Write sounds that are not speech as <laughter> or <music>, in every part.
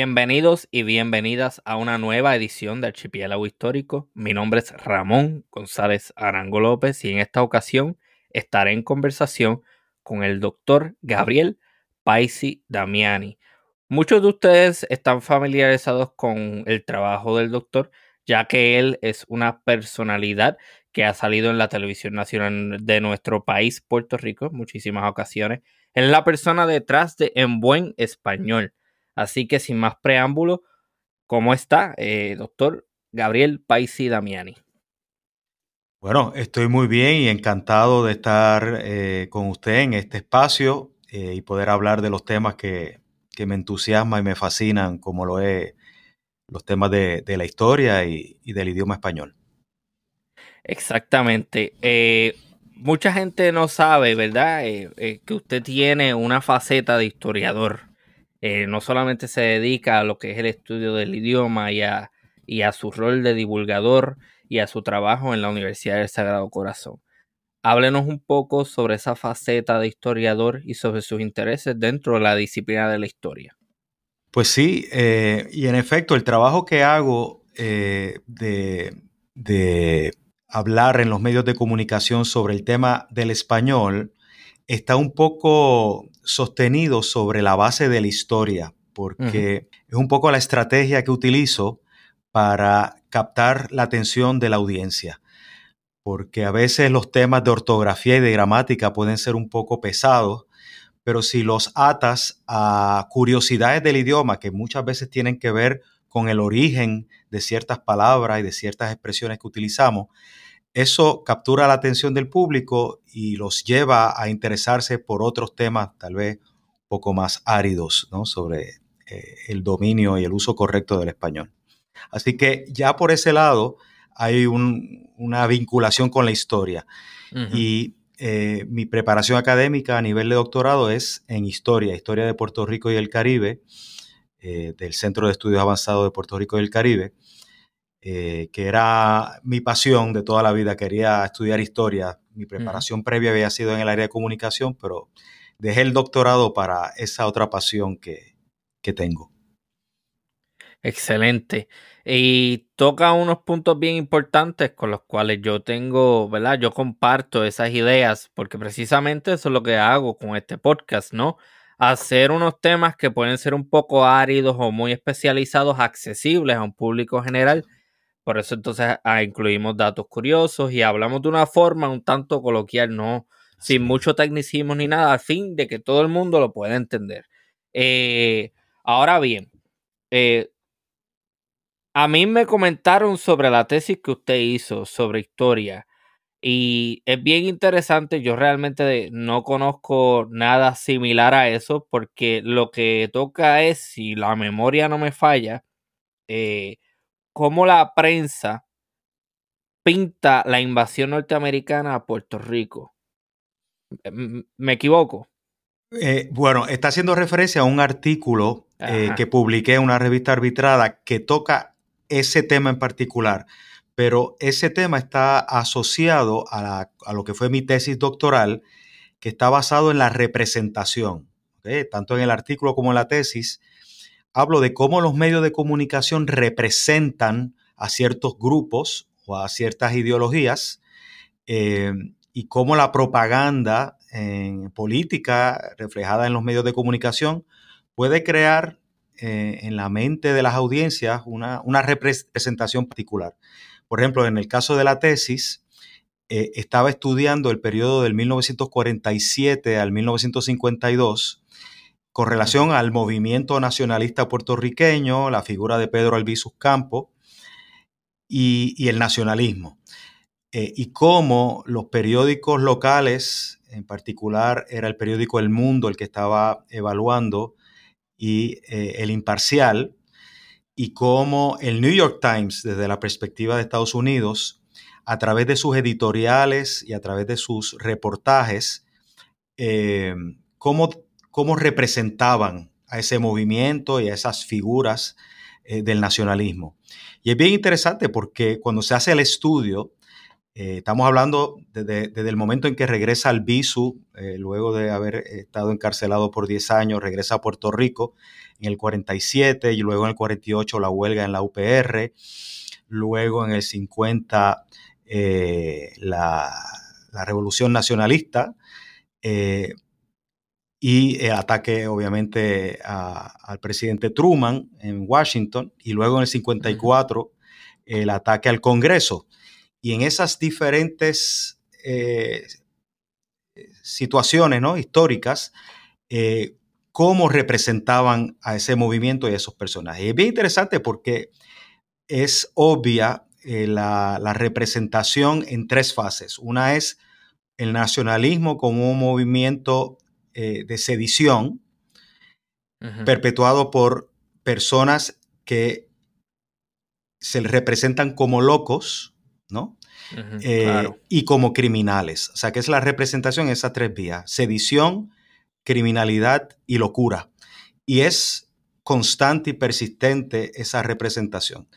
Bienvenidos y bienvenidas a una nueva edición de Archipiélago Histórico. Mi nombre es Ramón González Arango López y en esta ocasión estaré en conversación con el doctor Gabriel Paisi Damiani. Muchos de ustedes están familiarizados con el trabajo del doctor, ya que él es una personalidad que ha salido en la televisión nacional de nuestro país, Puerto Rico, en muchísimas ocasiones. Es la persona detrás de En Buen Español Así que sin más preámbulo, ¿cómo está, eh, doctor Gabriel Paisi Damiani? Bueno, estoy muy bien y encantado de estar eh, con usted en este espacio eh, y poder hablar de los temas que, me entusiasman y me fascinan, como lo es los temas de, la historia y, del idioma español. Exactamente. mucha gente no sabe, ¿verdad? que usted tiene una faceta de historiador. Eh, no solamente se dedica a lo que es el estudio del idioma y a, y a su rol de divulgador y a su trabajo en la Universidad del Sagrado Corazón. Háblenos un poco sobre esa faceta de historiador y sobre sus intereses dentro de la disciplina de la historia. Pues sí, eh, y en efecto, el trabajo que hago eh, de, de hablar en los medios de comunicación sobre el tema del español está un poco sostenido sobre la base de la historia, porque es un poco la estrategia que utilizo para captar la atención de la audiencia, porque a veces los temas de ortografía y de gramática pueden ser un poco pesados, pero si los atas a curiosidades del idioma que muchas veces tienen que ver con el origen de ciertas palabras y de ciertas expresiones que utilizamos, eso captura la atención del público y los lleva a interesarse por otros temas tal vez un poco más áridos ¿no? sobre eh, el dominio y el uso correcto del español. Así que ya por ese lado hay una vinculación con la historia. Y eh, mi preparación académica a nivel de doctorado es en historia, historia de Puerto Rico y el Caribe, eh, del Centro de Estudios Avanzados de Puerto Rico y el Caribe. Eh, que era mi pasión de toda la vida. Quería estudiar historia. Mi preparación previa había sido en el área de comunicación, pero dejé el doctorado para esa otra pasión que, que tengo. Excelente. Y toca unos puntos bien importantes con los cuales yo tengo, ¿verdad? Yo comparto esas ideas, porque precisamente eso es lo que hago con este podcast, ¿no? Hacer unos temas que pueden ser un poco áridos o muy especializados, accesibles a un público general por eso entonces ah, incluimos datos curiosos y hablamos de una forma un tanto coloquial, no sin mucho tecnicismo ni nada, al fin de que todo el mundo lo pueda entender. Eh, ahora bien, eh, a mí me comentaron sobre la tesis que usted hizo sobre historia y es bien interesante. Yo realmente no conozco nada similar a eso porque lo que toca es, si la memoria no me falla, eh, cómo la prensa pinta la invasión norteamericana a Puerto Rico. ¿Me equivoco? Eh, bueno, está haciendo referencia a un artículo eh, que publiqué en una revista arbitrada que toca ese tema en particular, pero ese tema está asociado a, lo que fue mi tesis doctoral, que está basado en la representación. Tanto en el artículo como en la tesis, hablo de cómo los medios de comunicación representan a ciertos grupos o a ciertas ideologías eh, y cómo la propaganda en política reflejada en los medios de comunicación puede crear eh, en la mente de las audiencias una, representación particular. Por ejemplo, en el caso de la tesis, eh, estaba estudiando el periodo del 1947 al 1952 con relación al movimiento nacionalista puertorriqueño, la figura de Pedro Albizus Campo y, el nacionalismo. Eh, y cómo los periódicos locales, en particular era el periódico El Mundo el que estaba evaluando, y eh, el imparcial, y cómo el New York Times, desde la perspectiva de Estados Unidos, a través de sus editoriales y a través de sus reportajes, eh, cómo cómo representaban a ese movimiento y a esas figuras eh, del nacionalismo. Y es bien interesante porque cuando se hace el estudio, eh, estamos hablando desde, el momento en que regresa al BISU, eh, luego de haber estado encarcelado por 10 años, regresa a Puerto Rico, en el 47 y luego en el 48 la huelga en la UPR, luego en el 50 eh, la, revolución nacionalista y el ataque obviamente al presidente Truman en Washington y luego en el 54 el ataque al Congreso. Y en esas diferentes eh, situaciones ¿no? históricas, eh, cómo representaban a ese movimiento y a esos personajes. Y es bien interesante porque es obvia eh, la, representación en tres fases. Una es el nacionalismo como un movimiento de sedición perpetuado por personas que se representan como locos, ¿no? Eh, y como criminales. O sea, que es la representación en esas tres vías, sedición, criminalidad y locura. Y es constante y persistente esa representación.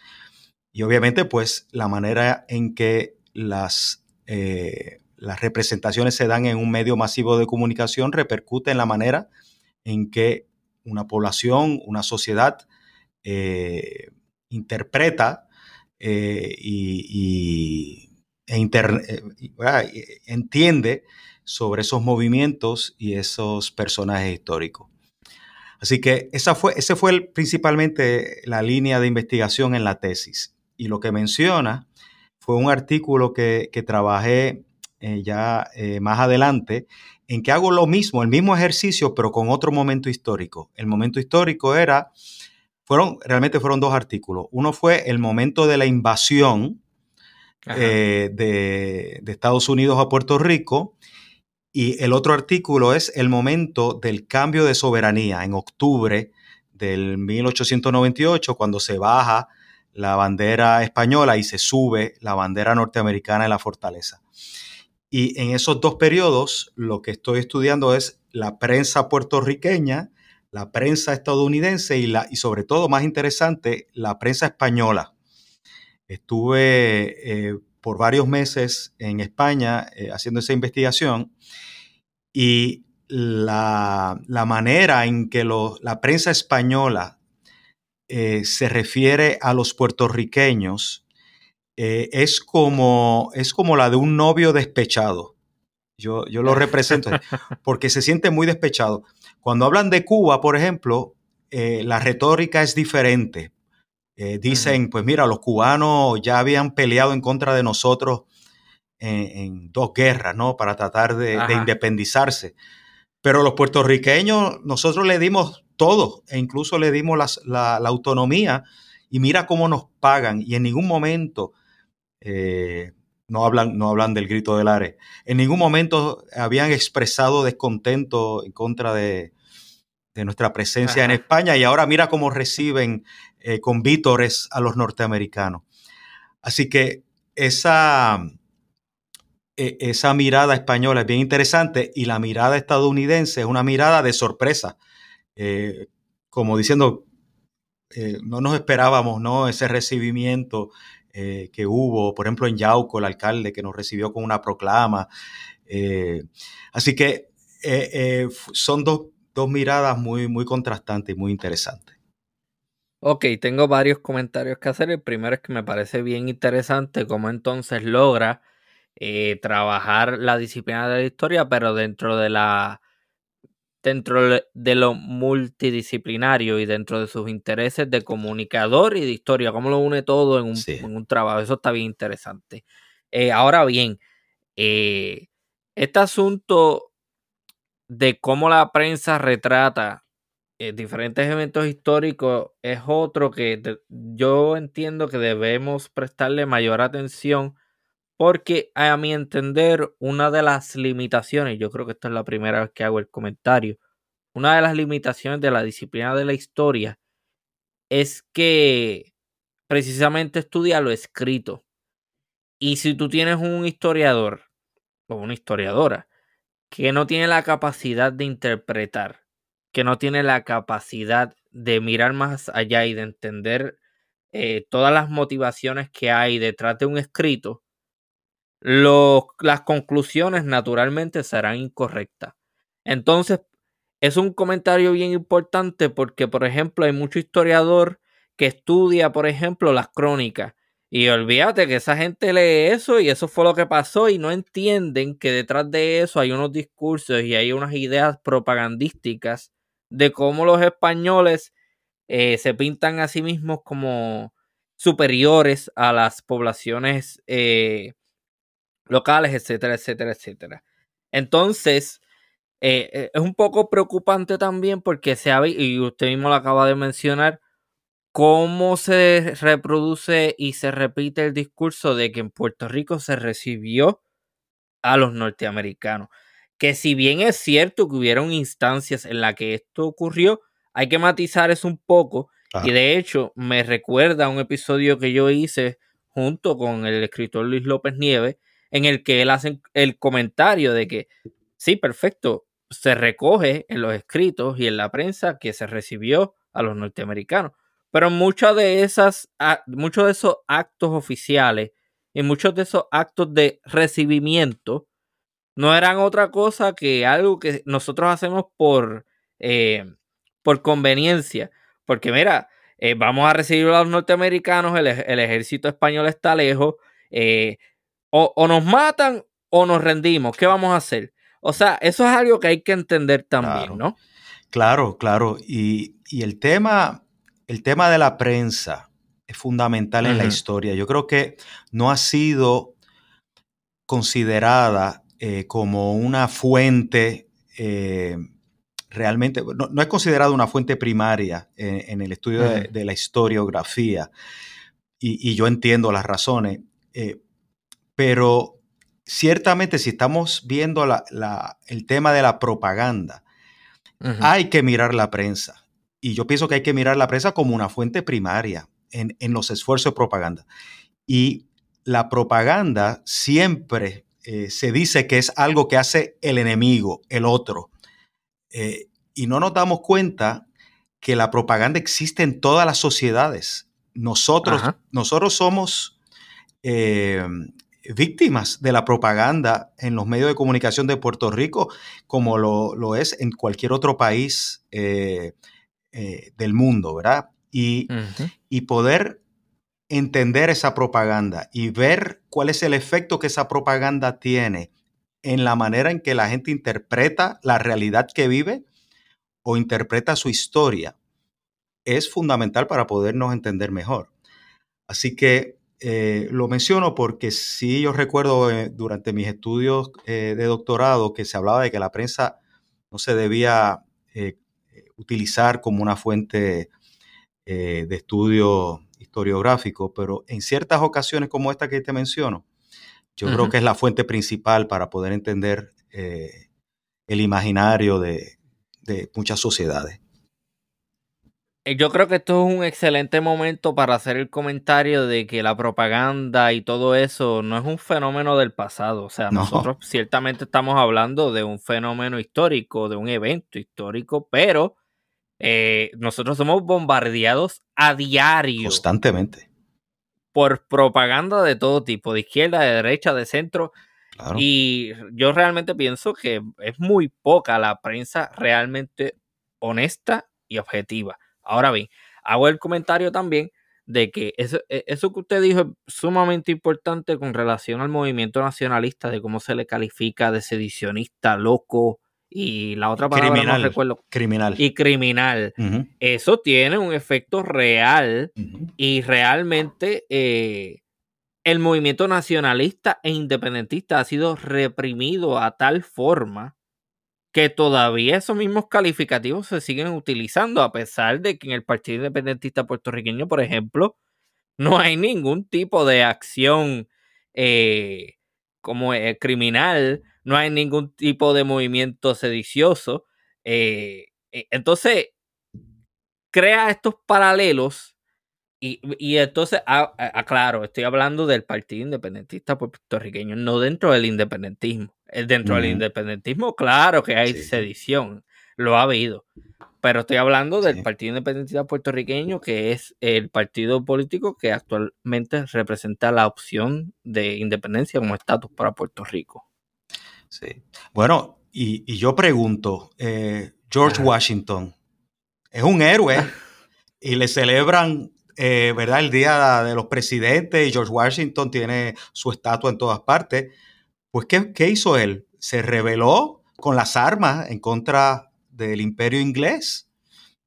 Y obviamente, pues, la manera en que las, eh, las representaciones se dan en un medio masivo de comunicación repercute en la manera en que una población, una sociedad, eh, interpreta y e eh, entiende sobre esos movimientos y esos personajes históricos. Así que esa fue, ese fue principalmente la línea de investigación en la tesis. Y lo que menciona fue un artículo que, trabajé eh, ya eh, más adelante, en que hago lo mismo, el mismo ejercicio, pero con otro momento histórico. El momento histórico era, fueron, realmente fueron dos artículos. Uno fue el momento de la invasión eh, de, Estados Unidos a Puerto Rico. Y el otro artículo es el momento del cambio de soberanía en octubre del 1898, cuando se baja la bandera española y se sube la bandera norteamericana en la fortaleza. Y en esos dos periodos lo que estoy estudiando es la prensa puertorriqueña, la prensa estadounidense y, la, y sobre todo, más interesante, la prensa española. Estuve eh, por varios meses en España eh, haciendo esa investigación y la, manera en que la prensa española eh, se refiere a los puertorriqueños es, como, es como la de un novio despechado. Yo, yo lo represento <laughs> porque se siente muy despechado. Cuando hablan de Cuba, por ejemplo, la retórica es diferente eh, dicen, pues mira, los cubanos ya habían peleado en contra de nosotros en, dos guerras, ¿no? Para tratar de, independizarse. Pero los puertorriqueños, nosotros le dimos todo, e incluso le dimos la, autonomía, y mira cómo nos pagan, y en ningún momento eh, no, hablan, no hablan del grito del Are, en ningún momento habían expresado descontento en contra de, nuestra presencia en España, y ahora mira cómo reciben eh, con vítores a los norteamericanos. Así que esa, e, esa mirada española es bien interesante y la mirada estadounidense es una mirada de sorpresa, eh, como diciendo, eh, no nos esperábamos ¿no? ese recibimiento que hubo, por ejemplo, en Yauco, el alcalde que nos recibió con una proclama. así que son dos, dos, miradas muy, muy contrastantes y muy interesantes. Ok, tengo varios comentarios que hacer. El primero es que me parece bien interesante cómo entonces logra eh, trabajar la disciplina de la historia, pero dentro de la dentro de lo multidisciplinario y dentro de sus intereses de comunicador y de historia, cómo lo une todo en un, trabajo. Eso está bien interesante. Eh, ahora bien, eh, este asunto de cómo la prensa retrata eh, diferentes eventos históricos es otro que yo entiendo que debemos prestarle mayor atención porque a mi entender una de las limitaciones, yo creo que esta es la primera vez que hago el comentario, una de las limitaciones de la disciplina de la historia es que precisamente estudia lo escrito. Y si tú tienes un historiador o una historiadora que no tiene la capacidad de interpretar que no tiene la capacidad de mirar más allá y de entender eh, todas las motivaciones que hay detrás de un escrito, las conclusiones naturalmente serán incorrectas. Entonces, es un comentario bien importante porque, por ejemplo, hay mucho historiador que estudia, por ejemplo, las crónicas. Y olvídate que esa gente lee eso y eso fue lo que pasó y no entienden que detrás de eso hay unos discursos y hay unas ideas propagandísticas de cómo los españoles eh, se pintan a sí mismos como superiores a las poblaciones eh, locales, etcétera, etcétera, etcétera. Entonces, eh, es un poco preocupante también porque se ha, y usted mismo lo acaba de mencionar, cómo se reproduce y se repite el discurso de que en Puerto Rico se recibió a los norteamericanos. Que si bien es cierto que hubieron instancias en las que esto ocurrió, hay que matizar eso un poco. Y de hecho, me recuerda a un episodio que yo hice junto con el escritor Luis López Nieves, en el que él hace el comentario de que, sí, perfecto, se recoge en los escritos y en la prensa que se recibió a los norteamericanos. Pero muchos de esas, muchos de esos actos oficiales y muchos de esos actos de recibimiento no eran otra cosa que algo que nosotros hacemos por, eh, por conveniencia. Porque mira, eh, vamos a recibir a los norteamericanos, el, ejército español está lejos, eh, o, nos matan o nos rendimos, ¿qué vamos a hacer? O sea, eso es algo que hay que entender también, ¿no? Claro, claro. Y, el, tema, el tema de la prensa es fundamental en la historia. Yo creo que no ha sido considerada eh, como una fuente eh, realmente, no, es considerada una fuente primaria en, el estudio de, la historiografía. Y, yo entiendo las razones, eh, pero ciertamente si estamos viendo el tema de la propaganda, hay que mirar la prensa. Y yo pienso que hay que mirar la prensa como una fuente primaria en, los esfuerzos de propaganda. Y la propaganda siempre eh, se dice que es algo que hace el enemigo, el otro. Eh, y no nos damos cuenta que la propaganda existe en todas las sociedades. Nosotros, nosotros somos eh, víctimas de la propaganda en los medios de comunicación de Puerto Rico, como lo, es en cualquier otro país eh, eh, del mundo, ¿verdad? Y, y, poder entender esa propaganda y ver cuál es el efecto que esa propaganda tiene en la manera en que la gente interpreta la realidad que vive o interpreta su historia, es fundamental para podernos entender mejor. Así que eh, lo menciono porque sí yo recuerdo eh, durante mis estudios eh, de doctorado que se hablaba de que la prensa no se debía utilizar como una fuente de estudio historiográfico, pero en ciertas ocasiones como esta que te menciono, yo creo que es la fuente principal para poder entender el imaginario de muchas sociedades. Eh, yo creo que esto es un excelente momento para hacer el comentario de que la propaganda y todo eso no es un fenómeno del pasado. O sea, nosotros ciertamente estamos hablando de un fenómeno histórico, de un evento histórico, pero eh, nosotros somos bombardeados a diario. Constantemente. Por propaganda de todo tipo, de izquierda, de derecha, de centro. Y yo realmente pienso que es muy poca la prensa realmente honesta y objetiva. Ahora bien, hago el comentario también de que eso, e, eso, que usted dijo es sumamente importante con relación al movimiento nacionalista, de cómo se le califica de sedicionista, loco y la otra palabra criminal, no recuerdo. Criminal. Y criminal. Eso tiene un efecto real y realmente eh, el movimiento nacionalista e independentista ha sido reprimido a tal forma que todavía esos mismos calificativos se siguen utilizando, a pesar de que en el Partido Independentista puertorriqueño, por ejemplo, no hay ningún tipo de acción eh, como eh, criminal, no hay ningún tipo de movimiento sedicioso. Eh, entonces, crea estos paralelos y, entonces, aclaro, estoy hablando del Partido Independentista puertorriqueño, no dentro del independentismo. Eh, dentro del independentismo, claro que hay sedición, lo ha habido. Pero estoy hablando del Partido Independentista puertorriqueño, que es el partido político que actualmente representa la opción de independencia como estatus para Puerto Rico. Sí. Bueno, y, yo pregunto, eh, George Washington. Es un héroe <laughs> y le celebran, eh, ¿verdad? El Día de los Presidentes y George Washington tiene su estatua en todas partes. Pues, ¿qué, qué hizo él? Se rebeló con las armas en contra del imperio inglés.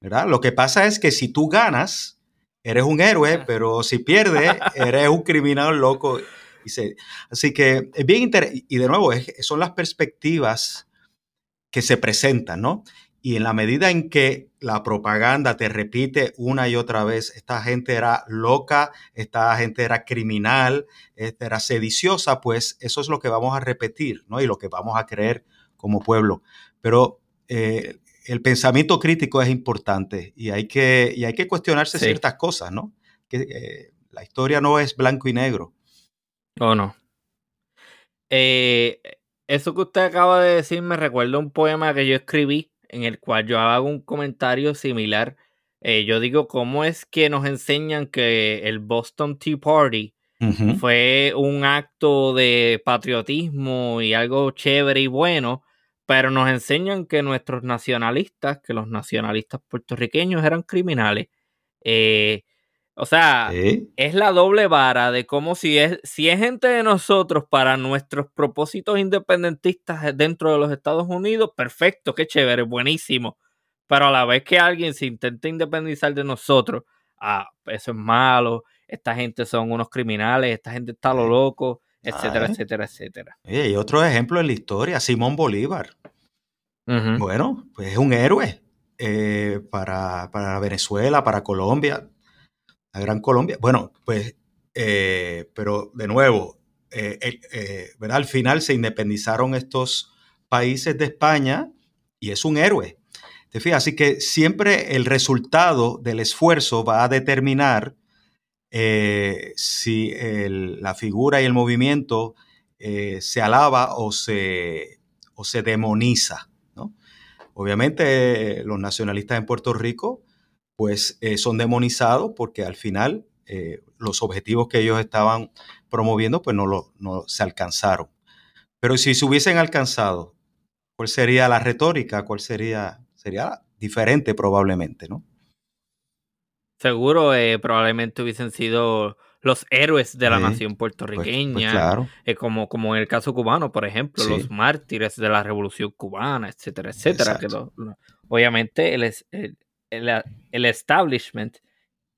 ¿verdad? Lo que pasa es que si tú ganas, eres un héroe, pero si pierdes, eres un criminal loco. Así que es bien interesante. Y de nuevo, son las perspectivas que se presentan, ¿no? Y en la medida en que la propaganda te repite una y otra vez, esta gente era loca, esta gente era criminal, esta era sediciosa, pues eso es lo que vamos a repetir, ¿no? Y lo que vamos a creer como pueblo. Pero eh, el pensamiento crítico es importante y hay que, y hay que cuestionarse ciertas cosas, ¿no? Que eh, la historia no es blanco y negro. ¿O no? Eh, eso que usted acaba de decir me recuerda un poema que yo escribí en el cual yo hago un comentario similar. Eh, yo digo, ¿cómo es que nos enseñan que el Boston Tea Party fue un acto de patriotismo y algo chévere y bueno? pero nos enseñan que nuestros nacionalistas, que los nacionalistas puertorriqueños eran criminales. Eh, o sea, es la doble vara de cómo si es, si es gente de nosotros para nuestros propósitos independentistas dentro de los Estados Unidos, perfecto, qué chévere, buenísimo. Pero a la vez que alguien se intenta independizar de nosotros, ah, eso es malo, esta gente son unos criminales, esta gente está lo loco, etcétera, etcétera, etcétera. Y otro ejemplo en la historia, Simón Bolívar. Bueno, pues es un héroe eh, para, Venezuela, para Colombia, Gran Colombia. Bueno, pues, eh, pero de nuevo, eh, ¿verdad? al final se independizaron estos países de España y es un héroe. ¿Te? Así que siempre el resultado del esfuerzo va a determinar eh, si la figura y el movimiento eh, se alaba o se, o se demoniza. Obviamente los nacionalistas en Puerto Rico pues eh, son demonizados porque al final los objetivos que ellos estaban promoviendo pues no, lo, no se alcanzaron. Pero si se hubiesen alcanzado, ¿cuál sería la retórica? ¿Cuál sería? Sería diferente probablemente, ¿no? Seguro eh, probablemente hubiesen sido los héroes de la nación pues, pues puertorriqueña, eh, como, como en el caso cubano, por ejemplo, los mártires de la revolución cubana, etcétera, etcétera. Que obviamente el, el, establishment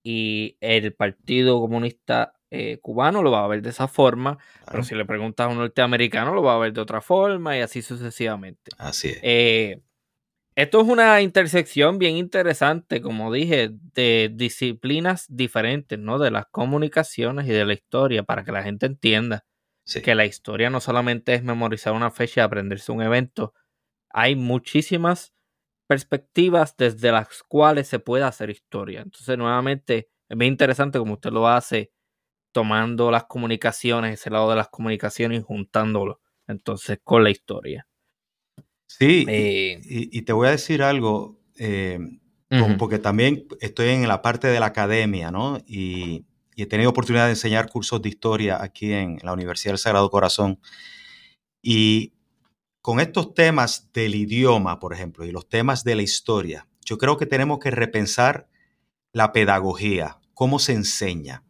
y el Partido Comunista eh, Cubano lo va a ver de esa forma, pero si le preguntas a un norteamericano lo va a ver de otra forma y así sucesivamente. Así es. Esto es una intersección bien interesante, como dije, de disciplinas diferentes, ¿no? De las comunicaciones y de la historia, para que la gente entienda que la historia no solamente es memorizar una fecha y aprenderse un evento. Hay muchísimas perspectivas desde las cuales se puede hacer historia. Entonces, nuevamente, es bien interesante como usted lo hace, tomando las comunicaciones, ese lado de las comunicaciones y juntándolo, entonces, con la historia. Sí, eh, y, te voy a decir algo, eh, porque también estoy en la parte de la academia, ¿no? Y, he tenido oportunidad de enseñar cursos de historia aquí en la Universidad del Sagrado Corazón. Y con estos temas del idioma, por ejemplo, y los temas de la historia, yo creo que tenemos que repensar la pedagogía, cómo se enseña.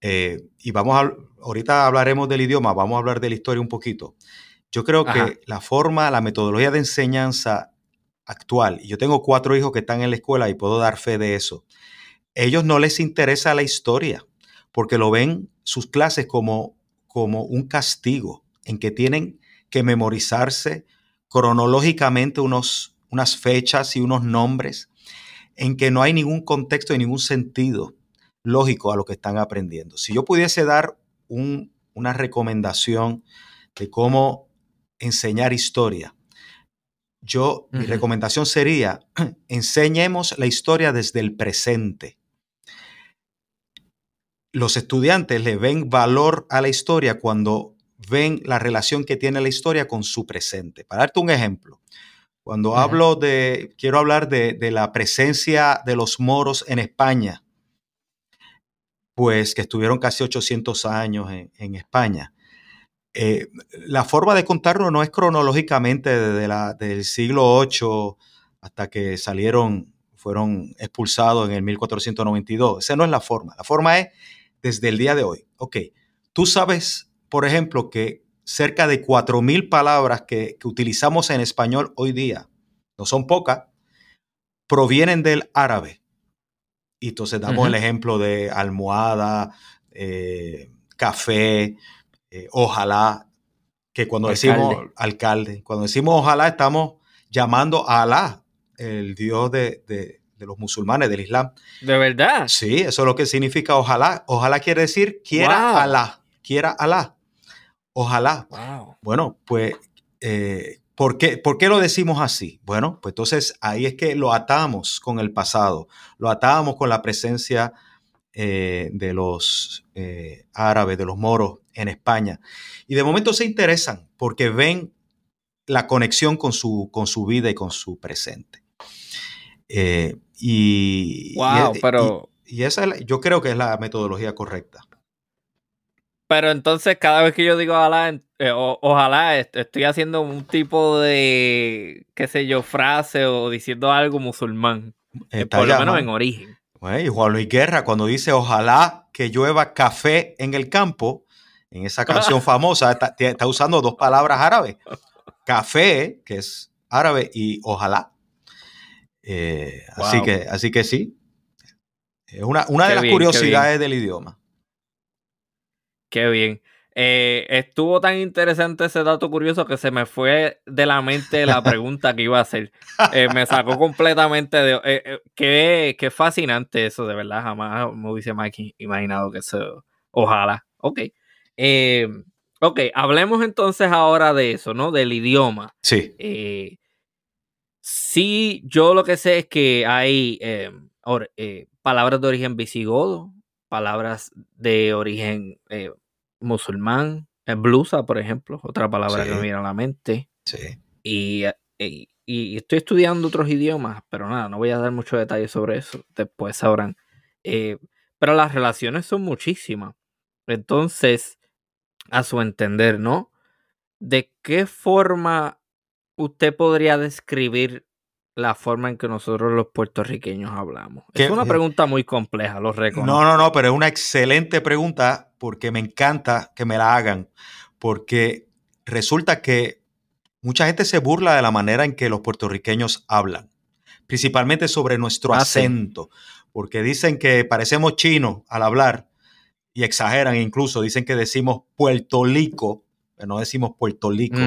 Eh, y vamos a, ahorita hablaremos del idioma, vamos a hablar de la historia un poquito. Yo creo que la forma, la metodología de enseñanza actual, y yo tengo cuatro hijos que están en la escuela y puedo dar fe de eso, ellos no les interesa la historia porque lo ven sus clases como, como un castigo en que tienen que memorizarse cronológicamente unos, unas fechas y unos nombres en que no hay ningún contexto y ningún sentido lógico a lo que están aprendiendo. Si yo pudiese dar una recomendación de cómo enseñar historia. Yo, mi recomendación sería, <clears throat> enseñemos la historia desde el presente. Los estudiantes le ven valor a la historia cuando ven la relación que tiene la historia con su presente. Para darte un ejemplo, cuando hablo de, quiero hablar de, la presencia de los moros en España, pues que estuvieron casi 800 años en España. Eh, la forma de contarlo no es cronológicamente desde la, del siglo VIII hasta que salieron, fueron expulsados en el 1492. Esa no es la forma. La forma es desde el día de hoy. Ok, tú sabes, por ejemplo, que cerca de 4.000 palabras que, utilizamos en español hoy día, no son pocas, provienen del árabe. Y entonces damos el ejemplo de almohada, eh, café, eh, ojalá, que cuando decimos alcalde, cuando decimos ojalá estamos llamando a Alá, el Dios de, los musulmanes, del Islam. ¿De verdad? Sí, eso es lo que significa ojalá. Ojalá quiere decir quiera Alá, quiera Alá. Ojalá. Bueno, pues, eh, ¿por, qué, ¿por qué lo decimos así? Bueno, pues entonces ahí es que lo atamos con el pasado, lo atamos con la presencia eh, de los eh, árabes, de los moros en España. Y de momento se interesan porque ven la conexión con su, con su vida y con su presente. Eh, y, wow, pero... Y, esa yo creo que es la metodología correcta. Pero entonces cada vez que yo digo ojalá, ojalá estoy haciendo un tipo de, qué sé yo, frase o diciendo algo musulmán. por lo menos en origen. y Juan Luis Guerra, cuando dice ojalá que llueva café en el campo, en esa canción <laughs> famosa, está, usando dos palabras árabes. Café, que es árabe, y ojalá. Eh, así, que, así que sí. Es una, una de las curiosidades del idioma. Qué bien. Eh, estuvo tan interesante ese dato curioso que se me fue de la mente la <laughs> pregunta que iba a hacer. Eh, me sacó completamente de... qué, qué, fascinante eso, de verdad. Jamás me hubiese imaginado que eso... Ojalá. Ok. Eh, ok, hablemos entonces ahora de eso, ¿no? Del idioma. Sí. Eh, sí, yo lo que sé es que hay eh, palabras de origen visigodo, palabras de origen musulmán, blusa, por ejemplo, otra palabra que me viene a la mente. Sí. Y, estoy estudiando otros idiomas, pero nada, no voy a dar muchos detalles sobre eso, después sabrán. pero las relaciones son muchísimas. Entonces, a su entender, ¿no? ¿De qué forma usted podría describir la forma en que nosotros los puertorriqueños hablamos? Es una pregunta muy compleja, lo reconozco. No, no, no, pero es una excelente pregunta porque me encanta que me la hagan, porque resulta que mucha gente se burla de la manera en que los puertorriqueños hablan, principalmente sobre nuestro ah, acento, porque dicen que parecemos chinos al hablar y exageran incluso, dicen que decimos Puerto Rico, no decimos Puerto Rico.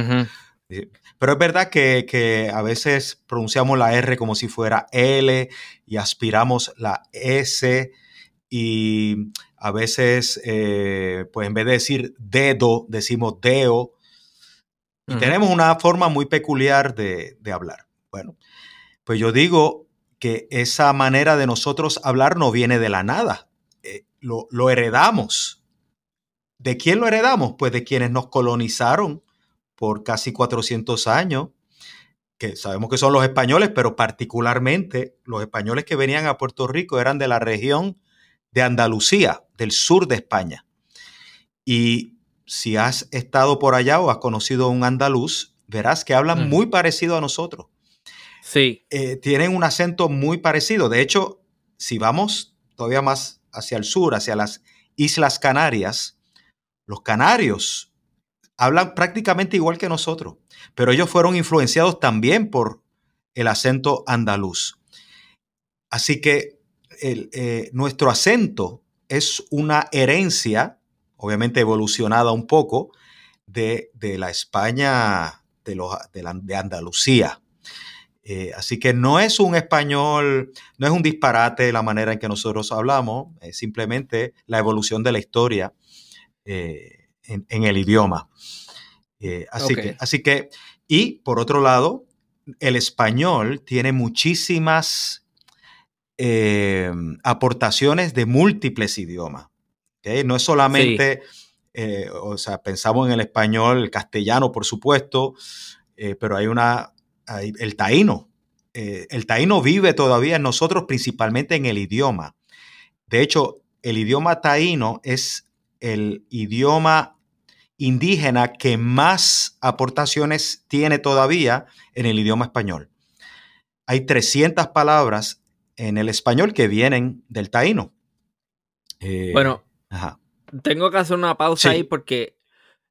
Pero es verdad que, a veces pronunciamos la R como si fuera L y aspiramos la S y a veces, eh, pues en vez de decir dedo, decimos deo. Y tenemos una forma muy peculiar de, de hablar. Bueno, pues yo digo que esa manera de nosotros hablar no viene de la nada lo, heredamos. ¿De quién lo heredamos? Pues de quienes nos colonizaron por casi 400 años, que sabemos que son los españoles, pero particularmente los españoles que venían a Puerto Rico eran de la región de Andalucía, del sur de España. Y si has estado por allá o has conocido a un andaluz, verás que hablan muy parecido a nosotros. Sí. Eh, tienen un acento muy parecido. De hecho, si vamos todavía más hacia el sur, hacia las Islas Canarias, los canarios hablan prácticamente igual que nosotros, pero ellos fueron influenciados también por el acento andaluz. Así que eh, nuestro acento es una herencia, obviamente evolucionada un poco, de, la España de, de Andalucía. Eh, así que no es un español, no es un disparate la manera en que nosotros hablamos, es simplemente la evolución de la historia eh, en, el idioma. Eh, así, que, así que, y por otro lado, el español tiene muchísimas aportaciones de múltiples idiomas. No es solamente, o sea, pensamos en el español, el castellano, por supuesto, pero hay una el taíno. Eh, el taíno vive todavía en nosotros principalmente en el idioma. De hecho, el idioma taíno es el idioma indígena que más aportaciones tiene todavía en el idioma español. hay 300 palabras en el español que vienen del taíno. Eh, bueno, tengo que hacer una pausa ahí porque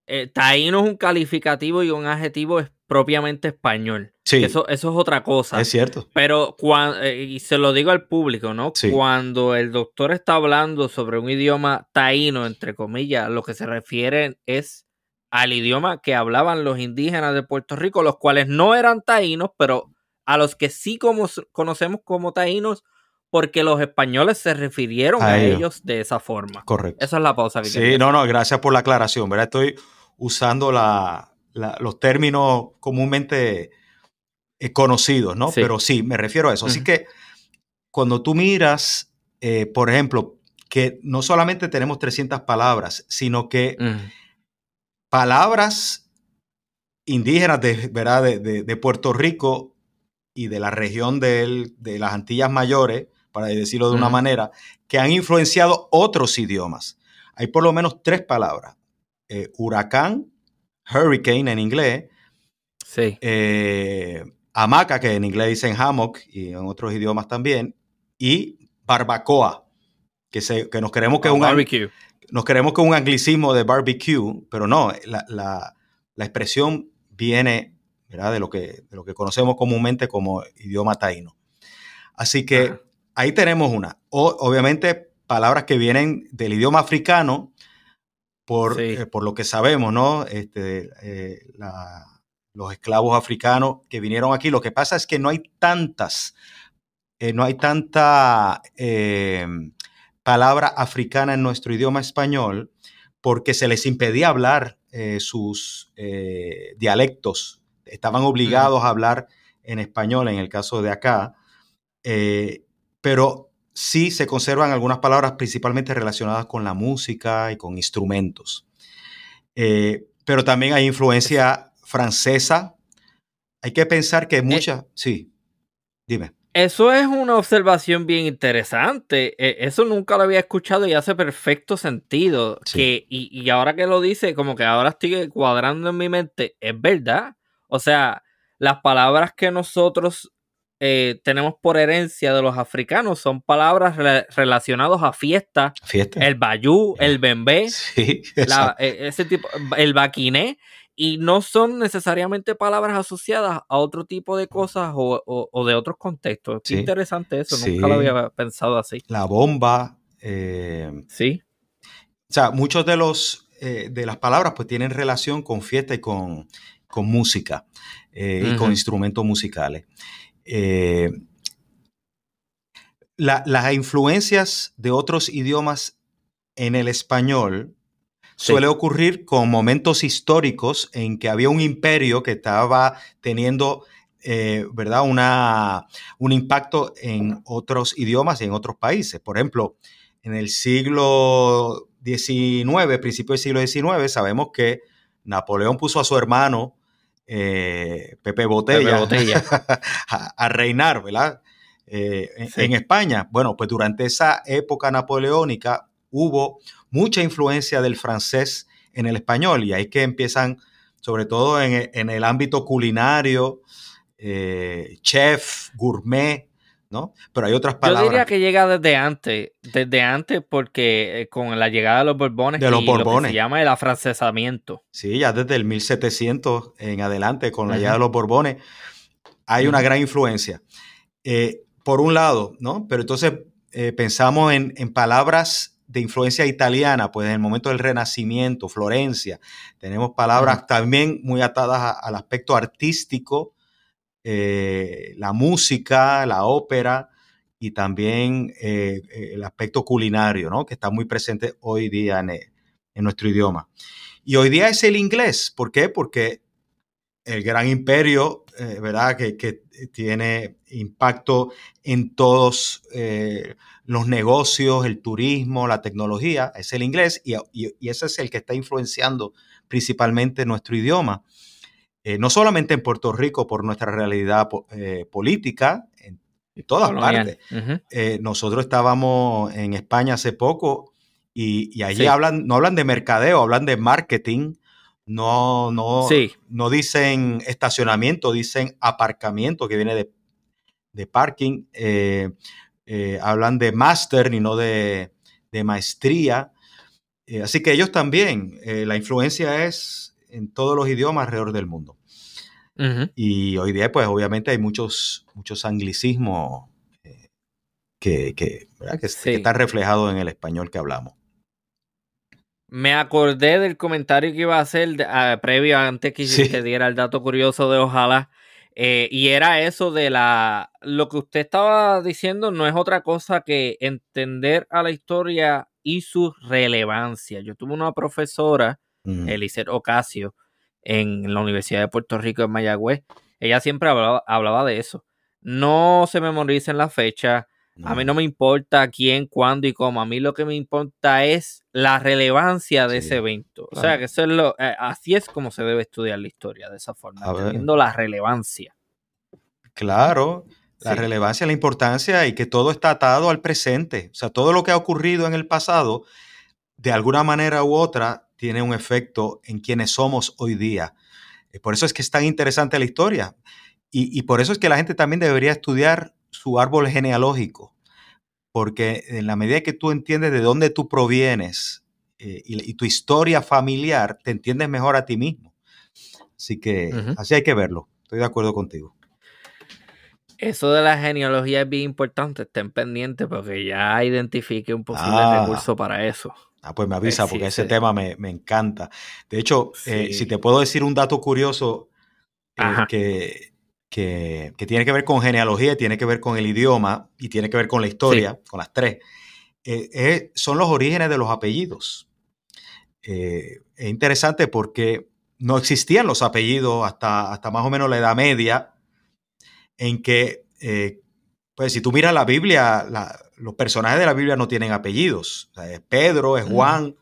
eh, taíno es un calificativo y un adjetivo propiamente español. Sí. Eso, eso es otra cosa. Es cierto. Pero cuando, eh, y se lo digo al público, ¿no? Cuando el doctor está hablando sobre un idioma taíno, entre comillas, lo que se refiere es al idioma que hablaban los indígenas de Puerto Rico, los cuales no eran taínos, pero a los que sí como, conocemos como taínos porque los españoles se refirieron a, ellos. de esa forma. Correcto. Esa es la pausa que Sí, no, no, gracias por la aclaración, ¿verdad? Estoy usando los términos comúnmente eh, conocidos, ¿no? Pero sí, me refiero a eso. Así que cuando tú miras, eh, por ejemplo, que no solamente tenemos 300 palabras, sino que palabras indígenas de, ¿verdad? De, Puerto Rico y de la región de, las Antillas Mayores, para decirlo de una manera, que han influenciado otros idiomas. Hay por lo menos tres palabras. Eh, huracán, hurricane en inglés. Sí. Eh, hamaca, que en inglés dicen hammock y en otros idiomas también. Y barbacoa, que, se, que nos creemos que es un... Barbecue nos creemos que un anglicismo de barbecue, pero no, la, expresión viene de, lo que, de lo que conocemos comúnmente como idioma taíno. Así que ahí tenemos una. obviamente, palabras que vienen del idioma africano, por, eh, por lo que sabemos, ¿no? Este, eh, los esclavos africanos que vinieron aquí. Lo que pasa es que no hay tantas, eh, no hay tanta palabra africana en nuestro idioma español porque se les impedía hablar sus dialectos. Estaban obligados a hablar en español en el caso de acá, pero sí se conservan algunas palabras principalmente relacionadas con la música y con instrumentos. pero también hay influencia francesa. Hay que pensar que muchas... sí, dime. Eso es una observación bien interesante. E, eso nunca lo había escuchado y hace perfecto sentido. Que, y, ahora que lo dice, como que ahora estoy cuadrando en mi mente, es verdad. O sea, las palabras que nosotros eh, tenemos por herencia de los africanos son palabras relacionadas a fiesta. Fiesta. El bayú, el bembé, <laughs> e, ese tipo, el baquiné y no son necesariamente palabras asociadas a otro tipo de cosas o, de otros contextos. Qué interesante eso, nunca lo había pensado así. La bomba. Eh, sí. O sea, muchos de los eh, de las palabras pues tienen relación con fiesta y con, música eh, y con instrumentos musicales. Las influencias de otros idiomas en el español Suele ocurrir con momentos históricos en que había un imperio que estaba teniendo eh, ¿verdad? Una, un impacto en otros idiomas y en otros países. Por ejemplo, en el siglo XIX, principio del siglo XIX, sabemos que Napoleón puso a su hermano eh, Pepe Botella, <laughs> a, reinar, ¿verdad? Eh, en España. Bueno, pues durante esa época napoleónica hubo mucha influencia del francés en el español y ahí que empiezan, sobre todo en, el ámbito culinario, eh, chef, gourmet, ¿no? Pero hay otras palabras. Yo diría que llega desde antes, desde antes porque eh, con la llegada de los Borbones, de los Borbones. se llama el afrancesamiento. Sí, ya desde el 1700 en adelante, con la llegada de los Borbones, hay una gran influencia. Eh, por un lado, ¿no? Pero entonces pensamos en, en palabras de influencia italiana, pues en el momento del Renacimiento, Florencia, tenemos palabras también muy atadas al aspecto artístico, eh, la música, la ópera y también eh, el aspecto culinario, ¿no? que está muy presente hoy día en, nuestro idioma. Y hoy día es el inglés. ¿Por qué? Porque el gran imperio, eh, ¿verdad? Que, tiene impacto en todos eh, los negocios, el turismo, la tecnología, es el inglés y, ese es el que está influenciando principalmente nuestro idioma. Eh, no solamente en Puerto Rico por nuestra realidad política, en, todas partes. nosotros estábamos en España hace poco y, allí hablan, no hablan de mercadeo, hablan de marketing. No, no, no dicen estacionamiento, dicen aparcamiento, que viene de, parking, eh, eh, hablan de máster y no de, maestría. así que ellos también, la influencia es en todos los idiomas alrededor del mundo. Y hoy día, pues obviamente hay muchos, muchos anglicismos que, que, están reflejados en el español que hablamos. Me acordé del comentario que iba a hacer ah, previo antes que te diera el dato curioso de Ojalá. Eh, y era eso de la. Lo que usted estaba diciendo no es otra cosa que entender a la historia y su relevancia. Yo tuve una profesora, uh Ocasio, en la Universidad de Puerto Rico en Mayagüez. Ella siempre hablaba, hablaba de eso. No se memoricen la fecha, a mí no me importa quién, cuándo y cómo. A mí lo que me importa es la relevancia de ese evento. O sea, que eso es lo, eh, así es como se debe estudiar la historia, de esa forma, entendiendo la relevancia. Claro, la relevancia, la importancia y que todo está atado al presente. O sea, todo lo que ha ocurrido en el pasado, de alguna manera u otra, tiene un efecto en quienes somos hoy día. Eh, por eso es que es tan interesante la historia. y por eso es que la gente también debería estudiar su árbol genealógico, porque en la medida que tú entiendes de dónde tú provienes eh, y, tu historia familiar, te entiendes mejor a ti mismo. Así que así hay que verlo. Estoy de acuerdo contigo. Eso de la genealogía es bien importante, estén pendientes porque ya identifique un posible ah. recurso para eso. Ah, pues me avisa porque ese tema me, encanta. De hecho, eh, si te puedo decir un dato curioso, eh, que que, tiene que ver con genealogía, tiene que ver con el idioma y tiene que ver con la historia, con las tres, eh, son los orígenes de los apellidos. Eh, es interesante porque no existían los apellidos hasta, hasta más o menos la Edad Media, en que, eh, pues si tú miras la Biblia, los personajes de la Biblia no tienen apellidos. es Pedro, es Juan,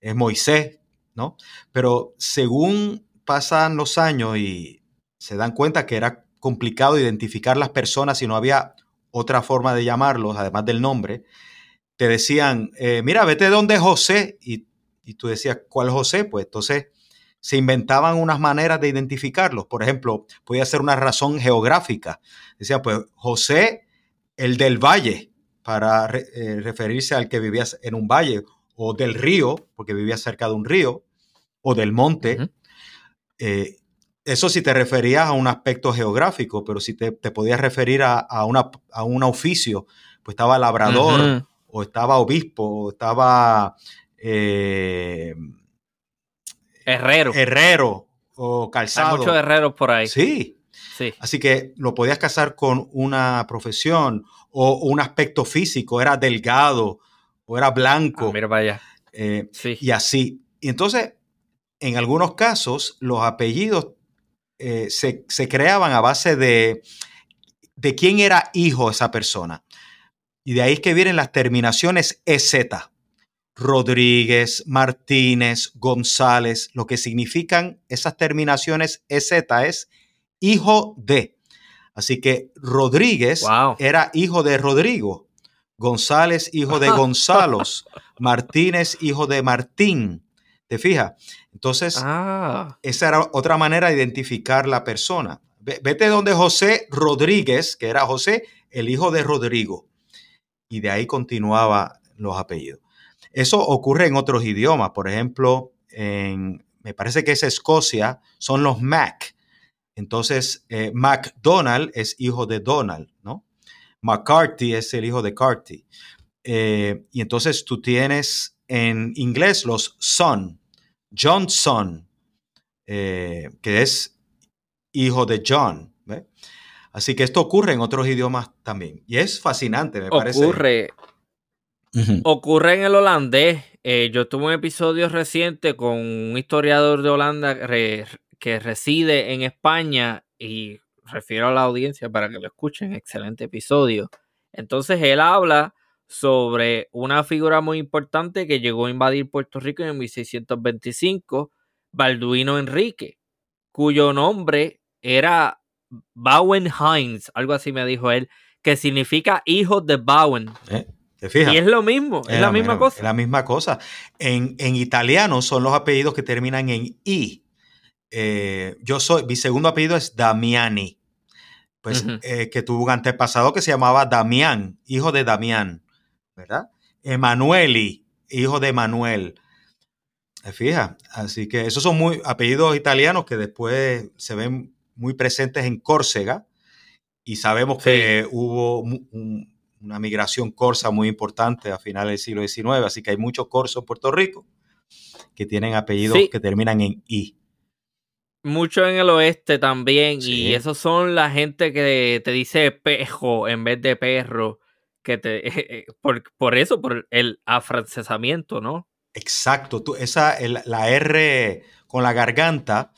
es Moisés, ¿no? Pero según pasan los años y se dan cuenta que era complicado identificar las personas si no había otra forma de llamarlos, además del nombre, te decían, eh, mira, vete donde José, y, y tú decías, ¿cuál José? Pues entonces se inventaban unas maneras de identificarlos. Por ejemplo, podía ser una razón geográfica. Decían, pues José, el del valle, para eh, referirse al que vivía en un valle, o del río, porque vivía cerca de un río, o del monte. Eso si te referías a un aspecto geográfico, pero si te, podías referir a, una, a, un oficio, pues estaba labrador, o estaba obispo, o estaba eh, herrero. Herrero o calzado. Hay muchos herreros por ahí. Sí. sí. Así que lo podías casar con una profesión o un aspecto físico, era delgado o era blanco. Ah, mira, vaya. Eh, sí. Y así. Y entonces, en algunos casos, los apellidos eh, se, creaban a base de, de quién era hijo esa persona. Y de ahí es que vienen las terminaciones EZ. Rodríguez, Martínez, González, lo que significan esas terminaciones EZ es hijo de. Así que Rodríguez era hijo de Rodrigo, González hijo de <laughs> Gonzalo, Martínez hijo de Martín, ¿Te fijas? Entonces, ah. esa era otra manera de identificar la persona. Vete donde José Rodríguez, que era José, el hijo de Rodrigo. Y de ahí continuaba los apellidos. Eso ocurre en otros idiomas. Por ejemplo, en, me parece que es Escocia, son los Mac. Entonces, eh, McDonald es hijo de Donald, ¿no? McCarthy es el hijo de Carty. Eh, y entonces tú tienes en inglés los son, Johnson, eh, que es hijo de John. Así que esto ocurre en otros idiomas también. Y es fascinante, me parece. Ocurre. Ocurre en el holandés. Eh, yo tuve un episodio reciente con un historiador de Holanda que reside en España y refiero a la audiencia para que lo escuchen. Excelente episodio. Entonces él habla sobre una figura muy importante que llegó a invadir Puerto Rico en 1625, Balduino Enrique, cuyo nombre era Bowen Hines, algo así me dijo él, que significa hijo de Bowen. Eh, y es lo mismo, es, la, misma, cosa. Es la misma cosa. En, italiano son los apellidos que terminan en I. Eh, yo soy, mi segundo apellido es Damiani. pues eh, que tuvo un antepasado que se llamaba Damián, hijo de Damián, ¿verdad? Emanueli, hijo de Manuel. Fija, así que esos son muy apellidos italianos que después se ven muy presentes en Córcega y sabemos que hubo una migración corsa muy importante a finales del siglo XIX, así que hay muchos corsos en Puerto Rico que tienen apellidos que terminan en I. Mucho en el oeste también, y esos son la gente que te dice pejo en vez de perro, que te <laughs> por, eso, por el afrancesamiento, ¿no? Exacto, tú, esa, la R con la garganta,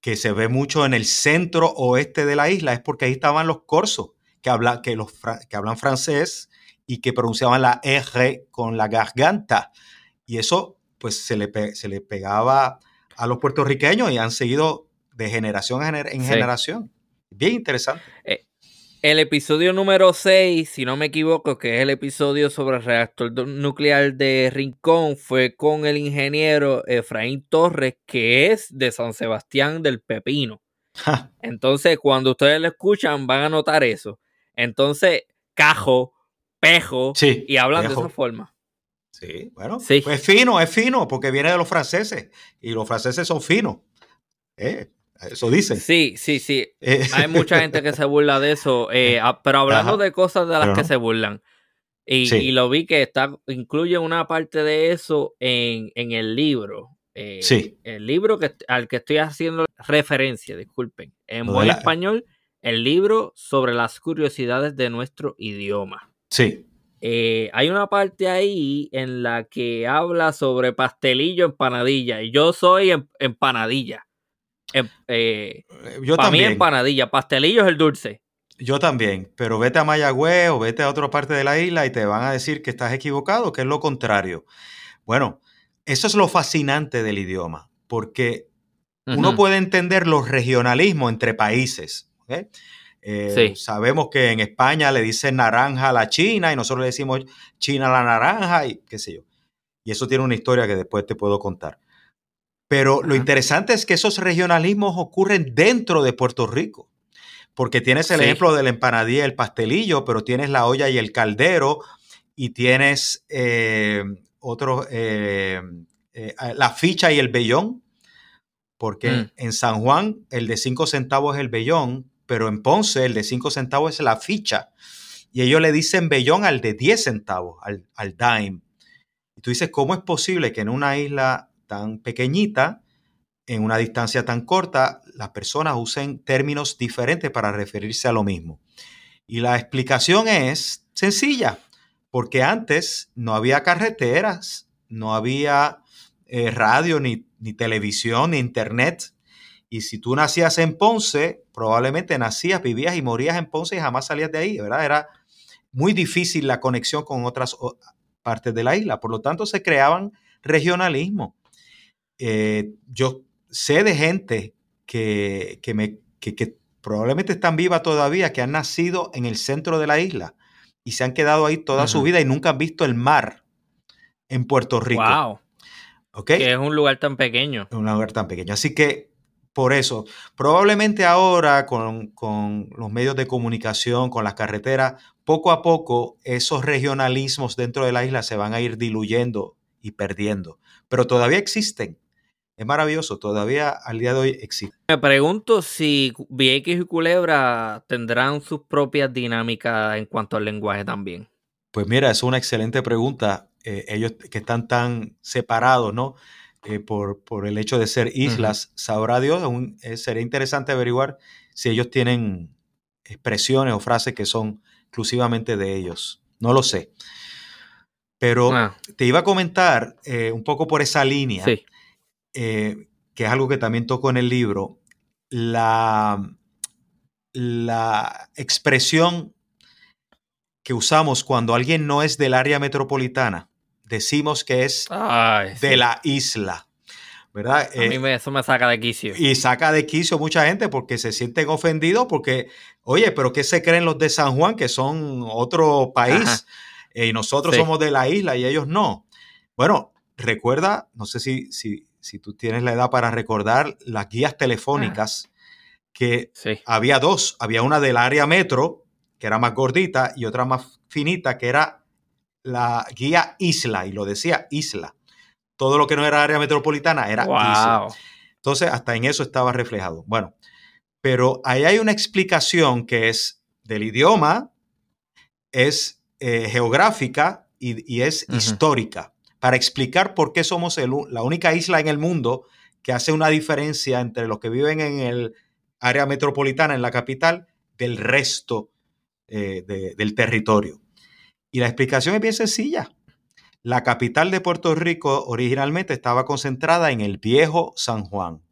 que se ve mucho en el centro oeste de la isla, es porque ahí estaban los corsos, que, habla, que, los, que hablan francés y que pronunciaban la R con la garganta. Y eso pues se le, se le pegaba a los puertorriqueños y han seguido de generación en generación. Bien interesante. Eh, el episodio número 6, si no me equivoco, que es el episodio sobre el reactor nuclear de Rincón, fue con el ingeniero Efraín Torres, que es de San Sebastián del Pepino. Entonces, cuando ustedes lo escuchan, van a notar eso. Entonces, cajo, pejo, y hablan de esa forma. Sí, bueno, sí. Pues es fino, es fino, porque viene de los franceses y los franceses son finos. Eh, eso dicen. Sí, sí, sí. Eh. Hay mucha gente que se burla de eso, <laughs> eh, pero hablando de cosas de las que se burlan. Y, lo vi que está, incluye una parte de eso en, el libro. sí. El libro que, al que estoy haciendo referencia, disculpen. En buen español, el libro sobre las curiosidades de nuestro idioma. Sí. Eh, hay una parte ahí en la que habla sobre pastelillo empanadilla. Y yo soy em, empanadilla. Em, eh, yo para mí empanadilla. Pastelillo es el dulce. Yo también, pero vete a Mayagüez o vete a otra parte de la isla y te van a decir que estás equivocado, que es lo contrario. Bueno, eso es lo fascinante del idioma, porque uno puede entender los regionalismos entre países. Eh, sabemos que en España le dicen naranja a la China y nosotros le decimos China a la naranja y qué sé yo. Y eso tiene una historia que después te puedo contar. Pero lo interesante es que esos regionalismos ocurren dentro de Puerto Rico. Porque tienes el ejemplo de la empanadilla y el pastelillo, pero tienes la olla y el caldero y tienes eh, otro, eh, la ficha y el vellón. Porque mm. en San Juan el de 5 centavos es el vellón, pero en Ponce el de 5 centavos es la ficha. Y ellos le dicen bellón al de 10 centavos, al, al dime. Y tú dices, ¿cómo es posible que en una isla tan pequeñita, en una distancia tan corta, las personas usen términos diferentes para referirse a lo mismo? Y la explicación es sencilla, porque antes no había carreteras, no había eh, radio, ni, ni televisión, ni internet. Y si tú nacías en Ponce, probablemente nacías, vivías y morías en Ponce y jamás salías de ahí, ¿verdad? Era muy difícil la conexión con otras partes de la isla. Por lo tanto, se creaban regionalismos. Eh, yo sé de gente que, me, que, probablemente están vivas todavía, que han nacido en el centro de la isla y se han quedado ahí toda su vida y nunca han visto el mar en Puerto Rico. Wow. Que es un lugar tan pequeño. Un lugar tan pequeño. Así que por eso. Probablemente ahora con, los medios de comunicación, con las carreteras, poco a poco esos regionalismos dentro de la isla se van a ir diluyendo y perdiendo. Pero todavía existen. Es maravilloso, todavía al día de hoy existen. Me pregunto si Vieques y Culebra tendrán sus propias dinámicas en cuanto al lenguaje también. Pues mira, es una excelente pregunta. Eh, ellos que están tan separados, ¿no? Eh, por, el hecho de ser islas, sabrá Dios, eh, sería interesante averiguar si ellos tienen expresiones o frases que son exclusivamente de ellos. No lo sé. Pero ah. te iba a comentar eh, un poco por esa línea, que es algo que también toco en el libro, la, la expresión que usamos cuando alguien no es del área metropolitana decimos que es de la isla. ¿verdad? A mí eh, eso me saca de quicio. Y saca de quicio mucha gente porque se sienten ofendidos porque, oye, pero ¿qué se creen los de San Juan que son otro país eh, y nosotros somos de la isla y ellos no? Bueno, recuerda, no sé si, si, si tú tienes la edad para recordar las guías telefónicas que había dos. Había una del área metro, que era más gordita, y otra más finita, que era la guía Isla, y lo decía Isla. Todo lo que no era área metropolitana era Isla. Entonces, hasta en eso estaba reflejado. Bueno, pero ahí hay una explicación que es del idioma, es eh, geográfica y, es histórica, para explicar por qué somos la única isla en el mundo que hace una diferencia entre los que viven en el área metropolitana, en la capital, del resto eh, del territorio. Y la explicación es bien sencilla. La capital de Puerto Rico originalmente estaba concentrada en el viejo San Juan.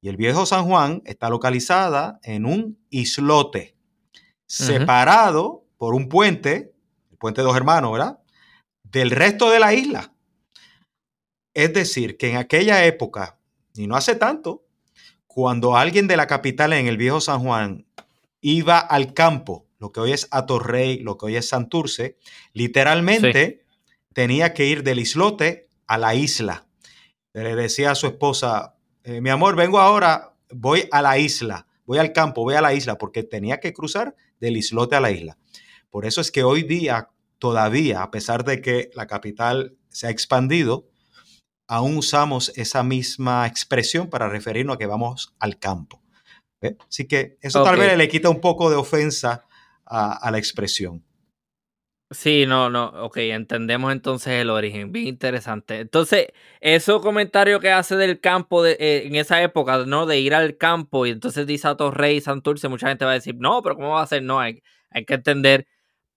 Y el viejo San Juan está localizada en un islote, separado por un puente, el puente de dos hermanos, ¿verdad? Del resto de la isla. Es decir, que en aquella época, y no hace tanto, cuando alguien de la capital en el viejo San Juan iba al campo, lo que hoy es Atorrey, lo que hoy es Santurce, literalmente tenía que ir del islote a la isla. Le decía a su esposa, eh, mi amor, vengo ahora, voy a la isla, voy al campo, voy a la isla, porque tenía que cruzar del islote a la isla. Por eso es que hoy día todavía, a pesar de que la capital se ha expandido, aún usamos esa misma expresión para referirnos a que vamos al campo. Así que eso tal vez le quita un poco de ofensa a, la expresión. Sí, no, no, ok, entendemos entonces el origen, bien interesante. Entonces, esos comentarios que hace del campo de, eh, en esa época, ¿no? De ir al campo y entonces dice a Torrey, Santurce, mucha gente va a decir, no, pero ¿cómo va a ser? No, hay, hay que entender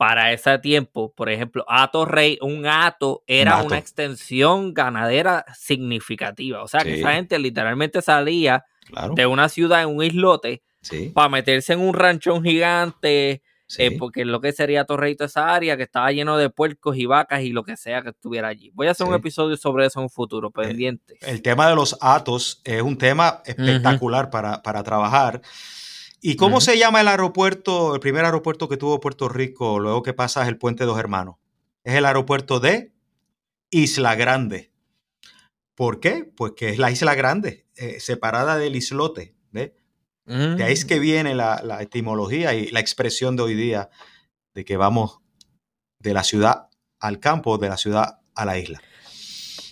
para ese tiempo, por ejemplo, Ato Rey, un ato era una extensión ganadera significativa. O sea, que esa gente literalmente salía de una ciudad en un islote para meterse en un ranchón gigante, eh, porque lo que sería Torreito esa área, que estaba lleno de puercos y vacas y lo que sea que estuviera allí. Voy a hacer un episodio sobre eso en un futuro, pendiente. El, tema de los atos es un tema espectacular para, para trabajar. ¿Y cómo se llama el aeropuerto, el primer aeropuerto que tuvo Puerto Rico luego que pasas el puente Dos Hermanos? Es el aeropuerto de Isla Grande. ¿Por qué? Pues que es la Isla Grande, eh, separada del islote. De ahí es que viene la, la, etimología y la expresión de hoy día de que vamos de la ciudad al campo, de la ciudad a la isla.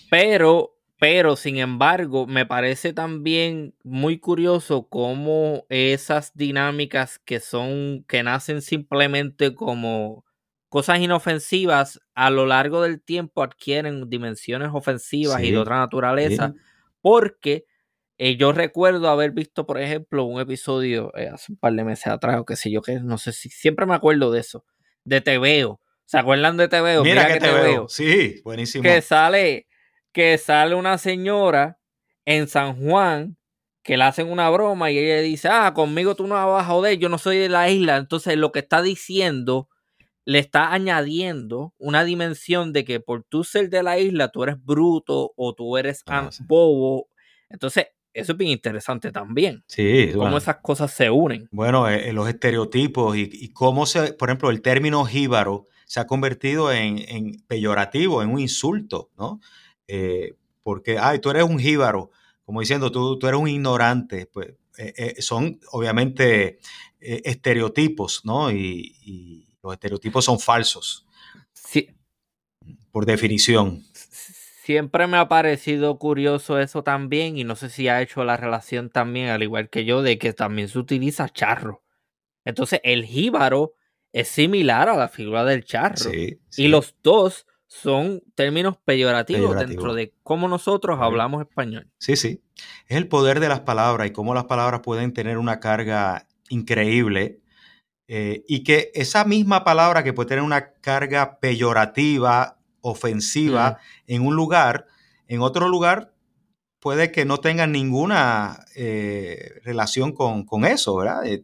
Pero pero, sin embargo, me parece también muy curioso cómo esas dinámicas que son, que nacen simplemente como cosas inofensivas, a lo largo del tiempo adquieren dimensiones ofensivas y de otra naturaleza, porque eh, yo recuerdo haber visto, por ejemplo, un episodio eh, hace un par de meses atrás, o qué sé yo, que no sé si siempre me acuerdo de eso, de Teveo. ¿Se acuerdan de Teveo? Mira, Mira que, te veo. Sí, buenísimo. Que sale que sale una señora en San Juan que le hacen una broma y ella dice, ah, conmigo tú no vas a joder, yo no soy de la isla. Entonces lo que está diciendo le está añadiendo una dimensión de que por tú ser de la isla tú eres bruto o tú eres ah, bobo. Entonces eso es bien interesante también. Sí. Cómo esas cosas se unen. Bueno, eh, eh, los estereotipos y, y, cómo se, por ejemplo, el término jíbaro se ha convertido en, en peyorativo, en un insulto, ¿no? Eh, porque, ay, tú eres un jíbaro, como diciendo, tú, tú eres un ignorante, pues eh, son obviamente estereotipos, ¿no? Y, los estereotipos son falsos. Sí. Por definición. Siempre me ha parecido curioso eso también, y no sé si ha hecho la relación también, al igual que yo, de que también se utiliza charro. Entonces, el jíbaro es similar a la figura del charro. Y los dos son términos peyorativos dentro de cómo nosotros hablamos español. Sí, sí. Es el poder de las palabras y cómo las palabras pueden tener una carga increíble eh, y que esa misma palabra que puede tener una carga peyorativa, ofensiva en un lugar, en otro lugar puede que no tenga ninguna eh, relación con, eso, ¿verdad? Eh,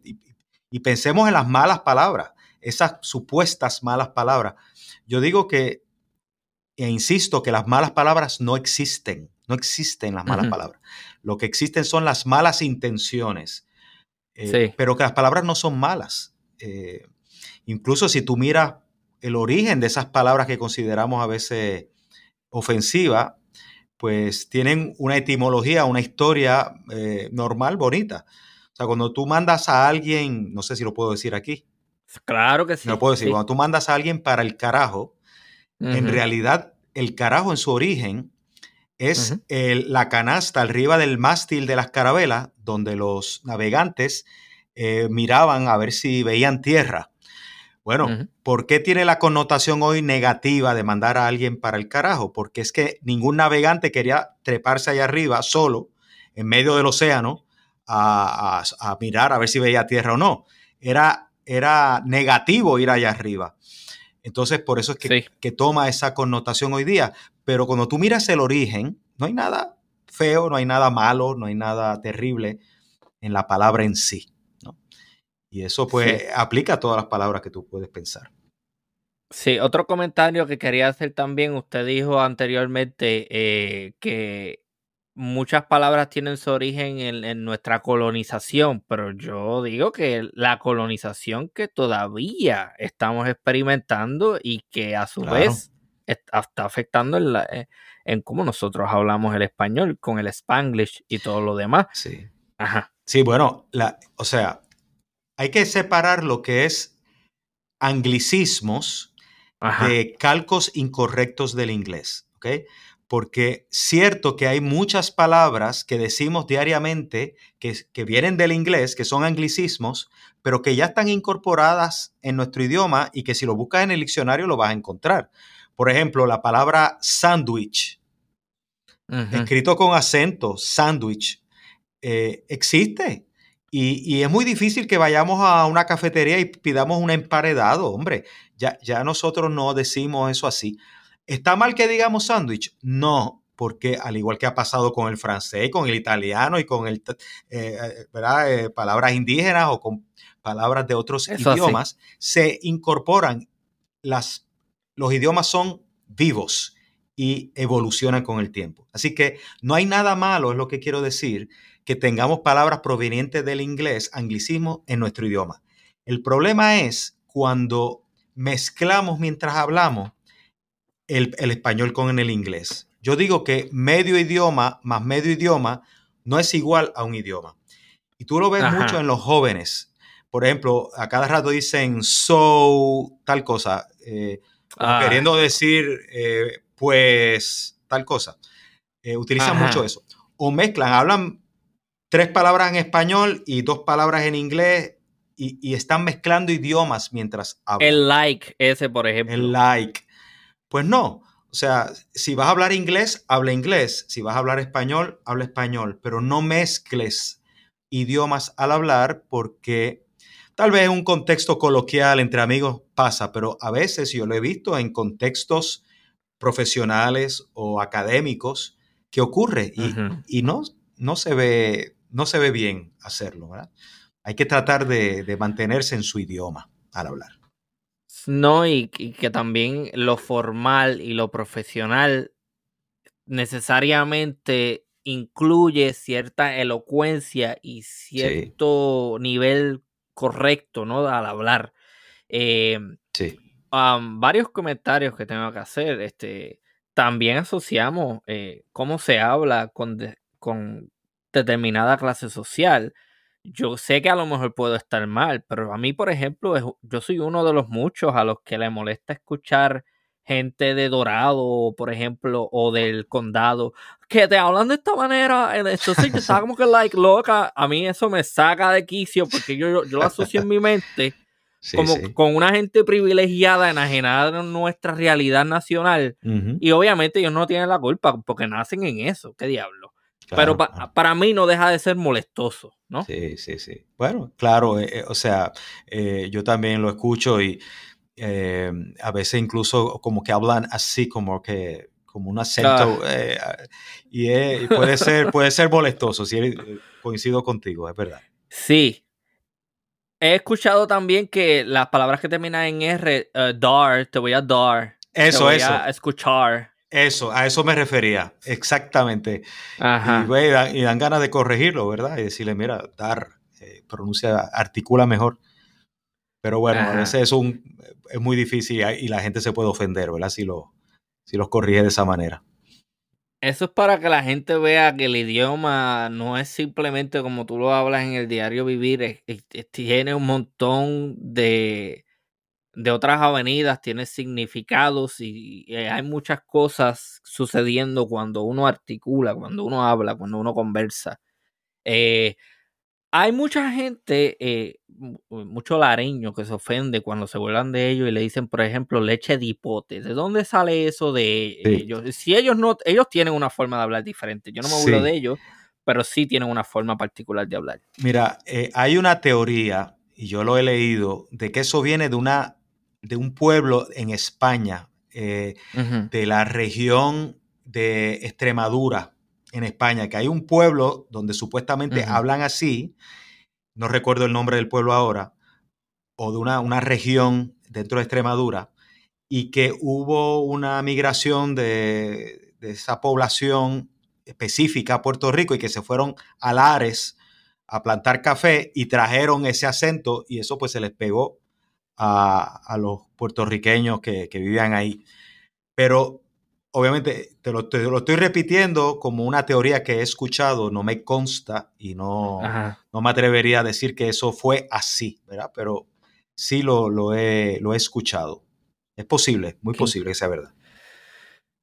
y pensemos en las malas palabras, esas supuestas malas palabras. Yo digo que e insisto que las malas palabras no existen, no existen las malas palabras. Lo que existen son las malas intenciones, eh, pero que las palabras no son malas. Eh, incluso si tú miras el origen de esas palabras que consideramos a veces ofensivas, pues tienen una etimología, una historia eh, normal, bonita. O sea, cuando tú mandas a alguien, no sé si lo puedo decir aquí. Claro que sí. No lo puedo decir. Cuando tú mandas a alguien para el carajo, en realidad el carajo en su origen es la canasta arriba del mástil de las carabelas, donde los navegantes eh, miraban a ver si veían tierra. Bueno, ¿por qué tiene la connotación hoy negativa de mandar a alguien para el carajo? Porque es que ningún navegante quería treparse allá arriba solo, en medio del océano, a, mirar a ver si veía tierra o no. Era, era negativo ir allá arriba. Entonces, por eso es que, que, toma esa connotación hoy día. Pero cuando tú miras el origen, no hay nada feo, no hay nada malo, no hay nada terrible en la palabra en sí. Y eso pues aplica a todas las palabras que tú puedes pensar. Sí, otro comentario que quería hacer también, usted dijo anteriormente eh, que muchas palabras tienen su origen en, nuestra colonización, pero yo digo que la colonización que todavía estamos experimentando y que a su vez está afectando en, la, eh, en, cómo nosotros hablamos el español con el spanglish y todo lo demás. Sí. Ajá. Sí, bueno, la, o sea, hay que separar lo que es anglicismos de calcos incorrectos del inglés, ¿ok? Porque cierto que hay muchas palabras que decimos diariamente que, que vienen del inglés, que son anglicismos, pero que ya están incorporadas en nuestro idioma y que si lo buscas en el diccionario lo vas a encontrar. Por ejemplo, la palabra sandwich, escrito con acento, sandwich, eh, existe. Y, es muy difícil que vayamos a una cafetería y pidamos un emparedado, hombre. Ya, ya nosotros no decimos eso así. ¿Está mal que digamos sándwich? No, porque al igual que ha pasado con el francés, con el italiano y con el, eh, eh, palabras indígenas o con palabras de otros idiomas, se incorporan las los idiomas son vivos y evolucionan con el tiempo. Así que no hay nada malo, es lo que quiero decir, que tengamos palabras provenientes del inglés, anglicismo, en nuestro idioma. El problema es cuando mezclamos mientras hablamos el, español con el inglés. Yo digo que medio idioma más medio idioma no es igual a un idioma. Y tú lo ves mucho en los jóvenes. Por ejemplo, a cada rato dicen so, tal cosa. Eh, Ah. queriendo decir, eh, pues, tal cosa. Eh, utilizan mucho eso. O mezclan, hablan tres palabras en español y dos palabras en inglés y, están mezclando idiomas mientras hablan. El like, ese por ejemplo. El like. Pues no. O sea, si vas a hablar inglés, habla inglés. Si vas a hablar español, habla español. Pero no mezcles idiomas al hablar porque Tal vez un contexto coloquial entre amigos pasa, pero a veces yo lo he visto en contextos profesionales o académicos que ocurre y, no, no, se ve, no se ve bien hacerlo. Hay que tratar de, mantenerse en su idioma al hablar. No, y, que también lo formal y lo profesional necesariamente incluye cierta elocuencia y cierto nivel correcto, ¿no? Al hablar. Em, sí. varios comentarios que tengo que hacer. Este, también asociamos eh, cómo se habla con, con determinada clase social. Yo sé que a lo mejor puedo estar mal, pero a mí, por ejemplo, yo soy uno de los muchos a los que le molesta escuchar gente de Dorado, por ejemplo, o del condado, que te hablan de esta manera, entonces yo estaba <laughs> como que like loca, a mí eso me saca de quicio porque yo, yo lo asocio en mi mente como con una gente privilegiada, enajenada en nuestra realidad nacional, y obviamente ellos no tienen la culpa porque nacen en eso, qué diablo. Pero para mí no deja de ser molestoso, ¿no? Sí, sí, sí. Bueno, claro, eh, eh, o sea, eh, yo también lo escucho y eh, a veces incluso como que hablan así, como que como un acento eh, y, puede ser puede ser molestoso si coincido contigo es verdad. Sí. He escuchado también que las palabras que terminan en r dar te voy a dar eso te voy eso. a escuchar eso a eso me refería exactamente. Y, dan ganas de corregirlo verdad y decirle mira dar pronuncia articula mejor pero bueno, a veces es, un, es muy difícil y la gente se puede ofender, ¿verdad? Si, lo, si los corrige de esa manera. Eso es para que la gente vea que el idioma no es simplemente como tú lo hablas en el diario vivir, tiene un montón de, de otras avenidas, tiene significados y, hay muchas cosas sucediendo cuando uno articula, cuando uno habla, cuando uno conversa. Eh, hay mucha gente, eh, mucho lareño que se ofende cuando se vuelan de ellos y le dicen, por ejemplo, leche de hipote. ¿De dónde sale eso de ellos? Si ellos no, ellos tienen una forma de hablar diferente. Yo no me burlo de ellos, pero sí tienen una forma particular de hablar. Mira, eh, hay una teoría, y yo lo he leído, de que eso viene de una, de un pueblo en España, eh, de la región de Extremadura en España, que hay un pueblo donde supuestamente hablan así, no recuerdo el nombre del pueblo ahora, o de una, una región dentro de Extremadura, y que hubo una migración de, esa población específica a Puerto Rico y que se fueron a Lares a plantar café y trajeron ese acento y eso pues se les pegó a, los puertorriqueños que, que, vivían ahí. Pero obviamente te lo, lo, estoy repitiendo como una teoría que he escuchado, no me consta y no, no me atrevería a decir que eso fue así, ¿verdad? Pero sí lo, lo, he, lo he escuchado. Es posible, muy posible que sea verdad.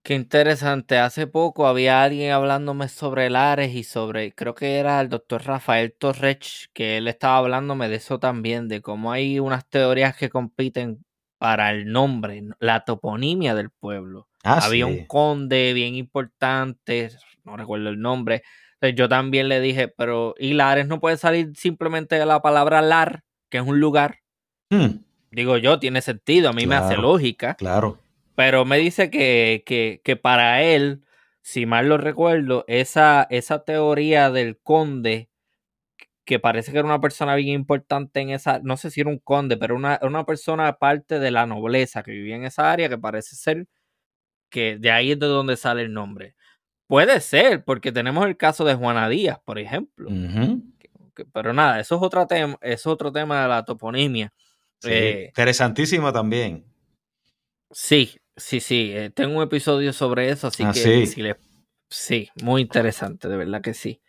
Qué interesante. Hace poco había alguien hablándome sobre Lares y sobre, creo que era el doctor Rafael Torrech, que él estaba hablándome de eso también, de cómo hay unas teorías que compiten para el nombre, la toponimia del pueblo. Ah, Había un conde bien importante, no recuerdo el nombre. Entonces yo también le dije, pero ¿y Lares no puede salir simplemente de la palabra lar, que es un lugar? Hmm. Digo yo, tiene sentido, a mí me hace lógica. Claro. Pero me dice que, que, que, para él, si mal lo recuerdo, esa, esa teoría del conde que parece que era una persona bien importante en esa, no sé si era un conde, pero una, una persona aparte de la nobleza que vivía en esa área, que parece ser que de ahí es de donde sale el nombre. Puede ser, porque tenemos el caso de Juana Díaz, por ejemplo. pero nada, eso es, otro tema, es otro tema de la toponimia. Eh, interesantísimo también. Sí, sí, sí. Eh, tengo un episodio sobre eso, así ah, que sí. sí, muy interesante, de verdad que sí.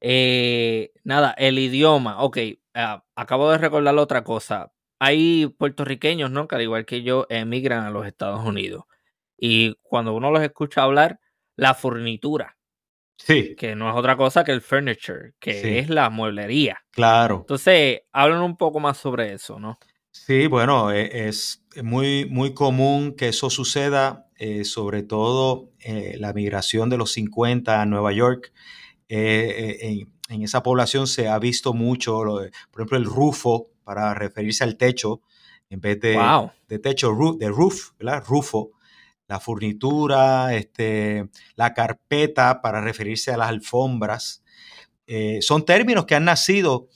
Eh, nada, el idioma. Ok, ah, acabo de recordar otra cosa. Hay puertorriqueños, ¿no? Que al igual que yo, emigran a los Estados Unidos. Y cuando uno los escucha hablar, la furnitura. Sí. Que no es otra cosa que el furniture, que es la mueblería. Claro. Entonces, hablan un poco más sobre eso, ¿no? Sí, bueno, e, es muy, muy común que eso suceda, eh, sobre todo eh, la migración de los 50 a Nueva York eh, eh, en, esa población se ha visto mucho, por ejemplo, el rufo para referirse al techo, en vez de, de techo, de roof, ¿verdad? Rufo, la furnitura, este, la carpeta para referirse a las alfombras. Son términos que han nacido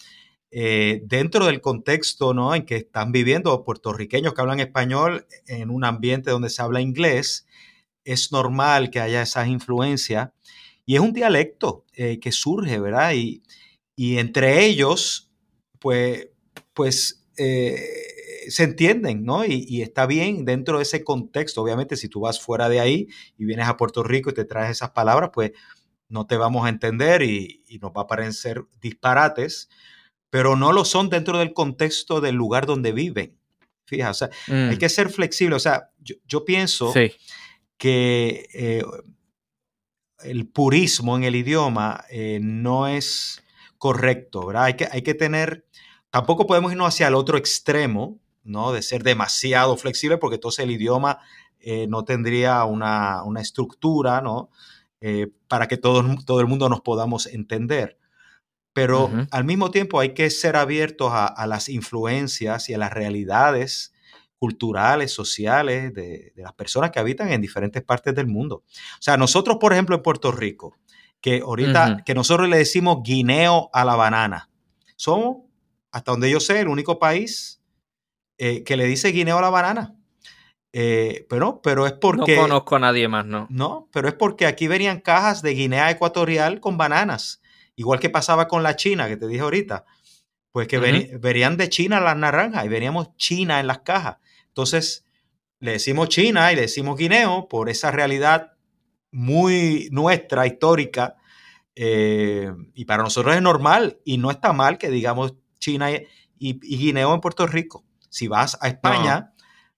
dentro del contexto ¿no? en que están viviendo puertorriqueños que hablan español en un ambiente donde se habla inglés. Es normal que haya esas influencias y es un dialecto eh, que surge, ¿verdad? Y, entre ellos, pues, pues eh, se entienden, ¿no? Y, está bien dentro de ese contexto. Obviamente, si tú vas fuera de ahí y vienes a Puerto Rico y te traes esas palabras, pues no te vamos a entender y, nos va a parecer disparates, pero no lo son dentro del contexto del lugar donde viven. Fíjate, o sea, hay mm. que ser flexible. O sea, yo, pienso que eh, el purismo en el idioma eh, no es correcto, ¿verdad? Hay que, hay que tener, tampoco podemos irnos hacia el otro extremo, ¿no? De ser demasiado flexible, porque entonces el idioma eh, no tendría una, estructura, ¿no? Para que todo, todo, el mundo nos podamos entender. Pero al mismo tiempo hay que ser abiertos a, a, las influencias y a las realidades culturales, sociales de, las personas que habitan en diferentes partes del mundo. O sea, nosotros, por ejemplo, en Puerto Rico, que ahorita, que nosotros le decimos guineo a la banana, somos, hasta donde yo sé, el único país eh, que le dice guineo a la banana. Eh, pero, pero es porque... No conozco a nadie más, ¿no? No, pero es porque aquí venían cajas de Guinea Ecuatorial con bananas, igual que pasaba con la China, que te dije ahorita, pues que verían de China las naranjas y veníamos China en las cajas. Entonces, le decimos China y le decimos Guineo por esa realidad muy nuestra, histórica, eh, y para nosotros es normal y no está mal que digamos China y, y, Guineo en Puerto Rico. Si vas a España,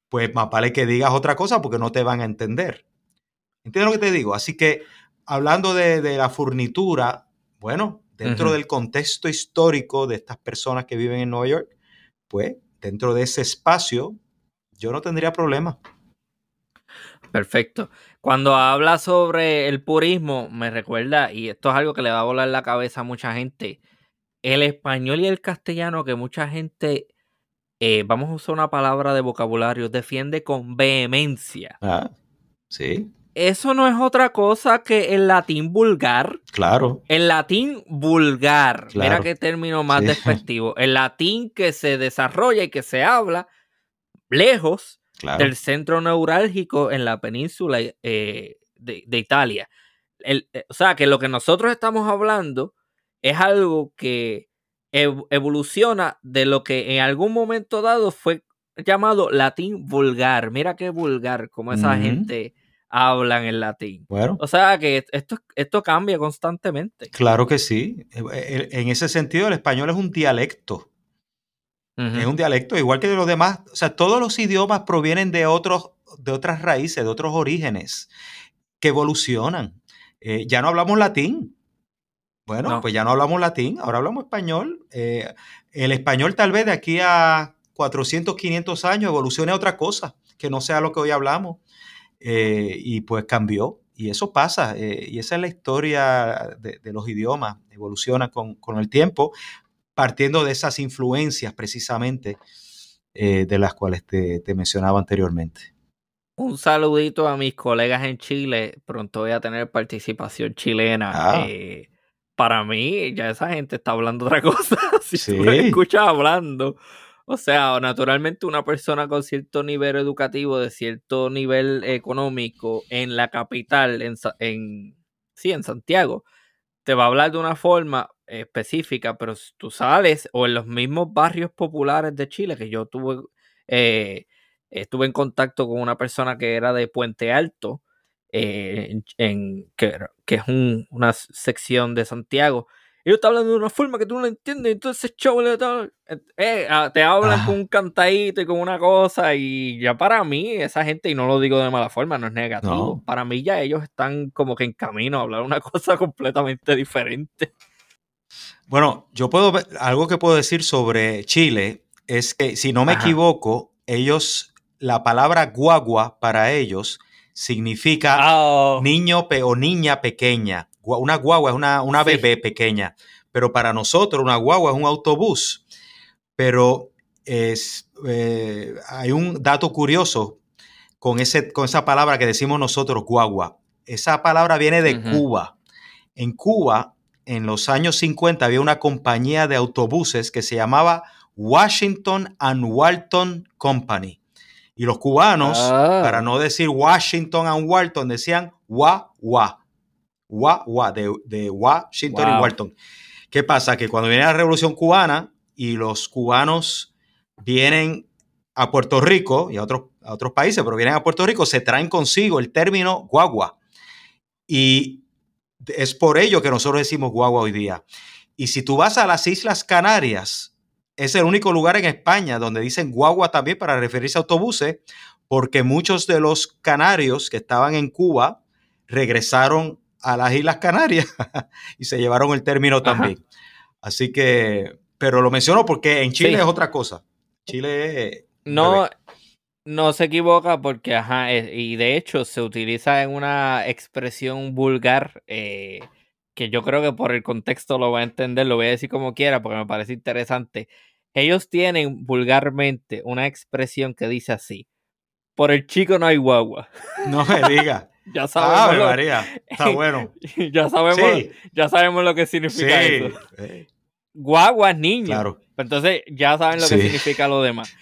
pues más vale que digas otra cosa porque no te van a entender. ¿Entiendes lo que te digo? Así que hablando de, de la furnitura, bueno, dentro del contexto histórico de estas personas que viven en Nueva York, pues dentro de ese espacio, yo no tendría problema. Perfecto. Cuando habla sobre el purismo, me recuerda, y esto es algo que le va a volar la cabeza a mucha gente, el español y el castellano que mucha gente, eh, vamos a usar una palabra de vocabulario, defiende con vehemencia. Ah, sí. Eso no es otra cosa que el latín vulgar. Claro. El latín vulgar. Mira qué término más despectivo. El latín que se desarrolla y que se habla lejos del centro neurálgico en la península eh, de, Italia. Eh, o sea, que lo que nosotros estamos hablando es algo que evoluciona de lo que en algún momento dado fue llamado latín vulgar. Mira qué vulgar, como esa gente hablan en latín. Bueno. O sea que esto, esto cambia constantemente. Claro que sí. Eh, en ese sentido, el español es un dialecto. Es un dialecto, igual que de los demás. O sea, todos los idiomas provienen de, otros, de otras raíces, de otros orígenes que evolucionan. Eh, ya no hablamos latín. Bueno, pues ya no hablamos latín, ahora hablamos español. Eh, el español tal vez de aquí a 400, 500 años evolucione a otra cosa, que no sea lo que hoy hablamos. Eh, y pues cambió. Y eso pasa, eh, y esa es la historia de, los idiomas, evoluciona con, el tiempo, partiendo de esas influencias precisamente eh, de las cuales te, mencionaba anteriormente. Un saludito a mis colegas en Chile, pronto voy a tener participación chilena. Ah. para mí, ya esa gente está hablando otra cosa. <laughs> si sí. tú escuchas hablando, o sea, naturalmente una persona con cierto nivel educativo, de cierto nivel económico en la capital, en, en, sí, en Santiago, te va a hablar de una forma específica, pero si tú sales o en los mismos barrios populares de Chile, que yo tuve, eh, estuve en contacto con una persona que era de Puente Alto, eh, en, que, que, es una sección de Santiago, ellos están hablando de una forma que tú no entiendes, entonces show eh, ah, te hablan con un cantadito y con una cosa, y ya para mí, esa gente, y no lo digo de mala forma, no es negativo, para mí ya ellos están como que en camino a hablar una <laughs> cosa completamente diferente. Bueno, yo puedo ver, algo que puedo decir sobre Chile es que, si no me equivoco, ellos, la palabra guagua para ellos significa oh. niño o niña pequeña una guagua es una, una bebé pequeña, pero para nosotros una guagua es un autobús. Pero es, eh, hay un dato curioso con, ese, con esa palabra que decimos nosotros, guagua. Esa palabra viene de Cuba. En Cuba, en los años 50, había una compañía de autobuses que se llamaba Washington and Walton Company. Y los cubanos, ah. para no decir Washington and Walton, decían guagua de, Washington y Walton. ¿Qué pasa? Que cuando viene la revolución cubana y los cubanos vienen a Puerto Rico y a otros, a otros países, pero vienen a Puerto Rico, se traen consigo el término guagua. Y es por ello que nosotros decimos guagua hoy día. Y si tú vas a las Islas Canarias, es el único lugar en España donde dicen guagua también para referirse a autobuses, porque muchos de los canarios que estaban en Cuba regresaron a las Islas Canarias <laughs> y se llevaron el término también. Así que, pero lo menciono porque en Chile es otra cosa. Chile no, no se equivoca porque, ajá, y de hecho se utiliza en una expresión vulgar eh, que yo creo que por el contexto lo va a entender, lo voy a decir como quiera porque me parece interesante. Ellos tienen vulgarmente una expresión que dice así: por el chico no hay guagua. No me diga. Ya sabemos. lo, María, está <laughs> bueno. ya sabemos, ya sabemos lo que significa eso. Guagua es niño. Claro. Entonces ya saben lo que significa lo demás.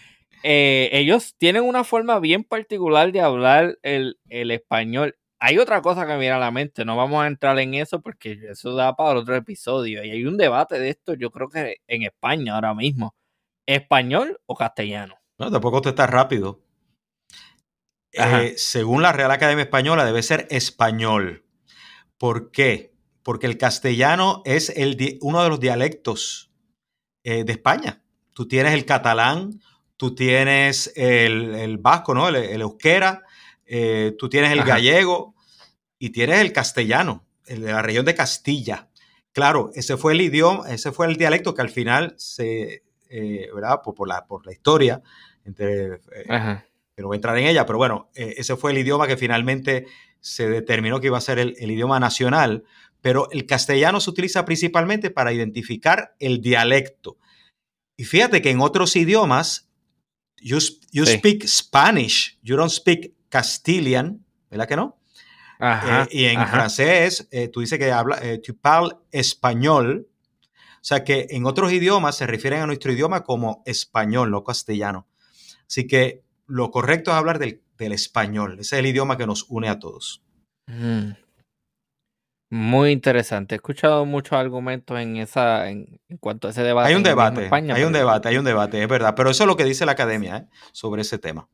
Eh, ellos tienen una forma bien particular de hablar el, español. Hay otra cosa que me viene a la mente, no vamos a entrar en eso porque eso da para otro episodio. Y hay un debate de esto, yo creo que en España ahora mismo. ¿Español o castellano? No, tampoco te está rápido. Eh, según la Real Academia Española, debe ser español. ¿Por qué? Porque el castellano es el, uno de los dialectos eh, de España. Tú tienes el catalán, tú tienes el, vasco, ¿no? El, euskera, eh, tú tienes el gallego y tienes el castellano, el de la región de Castilla. Claro, ese fue el idioma, ese fue el dialecto que al final se, ¿verdad? Por, la, por la historia, entre, que no voy a entrar en ella, pero bueno, eh, ese fue el idioma que finalmente se determinó que iba a ser el, idioma nacional, pero el castellano se utiliza principalmente para identificar el dialecto. Y fíjate que en otros idiomas, you, speak Spanish, you don't speak Castilian, ¿verdad que no? Eh, y en francés, eh, tú dices que habla, tu parles español, o sea que en otros idiomas se refieren a nuestro idioma como español, no castellano. Así que lo correcto es hablar del, español. Ese es el idioma que nos une a todos. Mm. Muy interesante. He escuchado muchos argumentos en esa, en, cuanto a ese debate. Hay un debate, hay un debate, hay un debate, es verdad. Pero eso es lo que dice la academia ¿eh? sobre ese tema.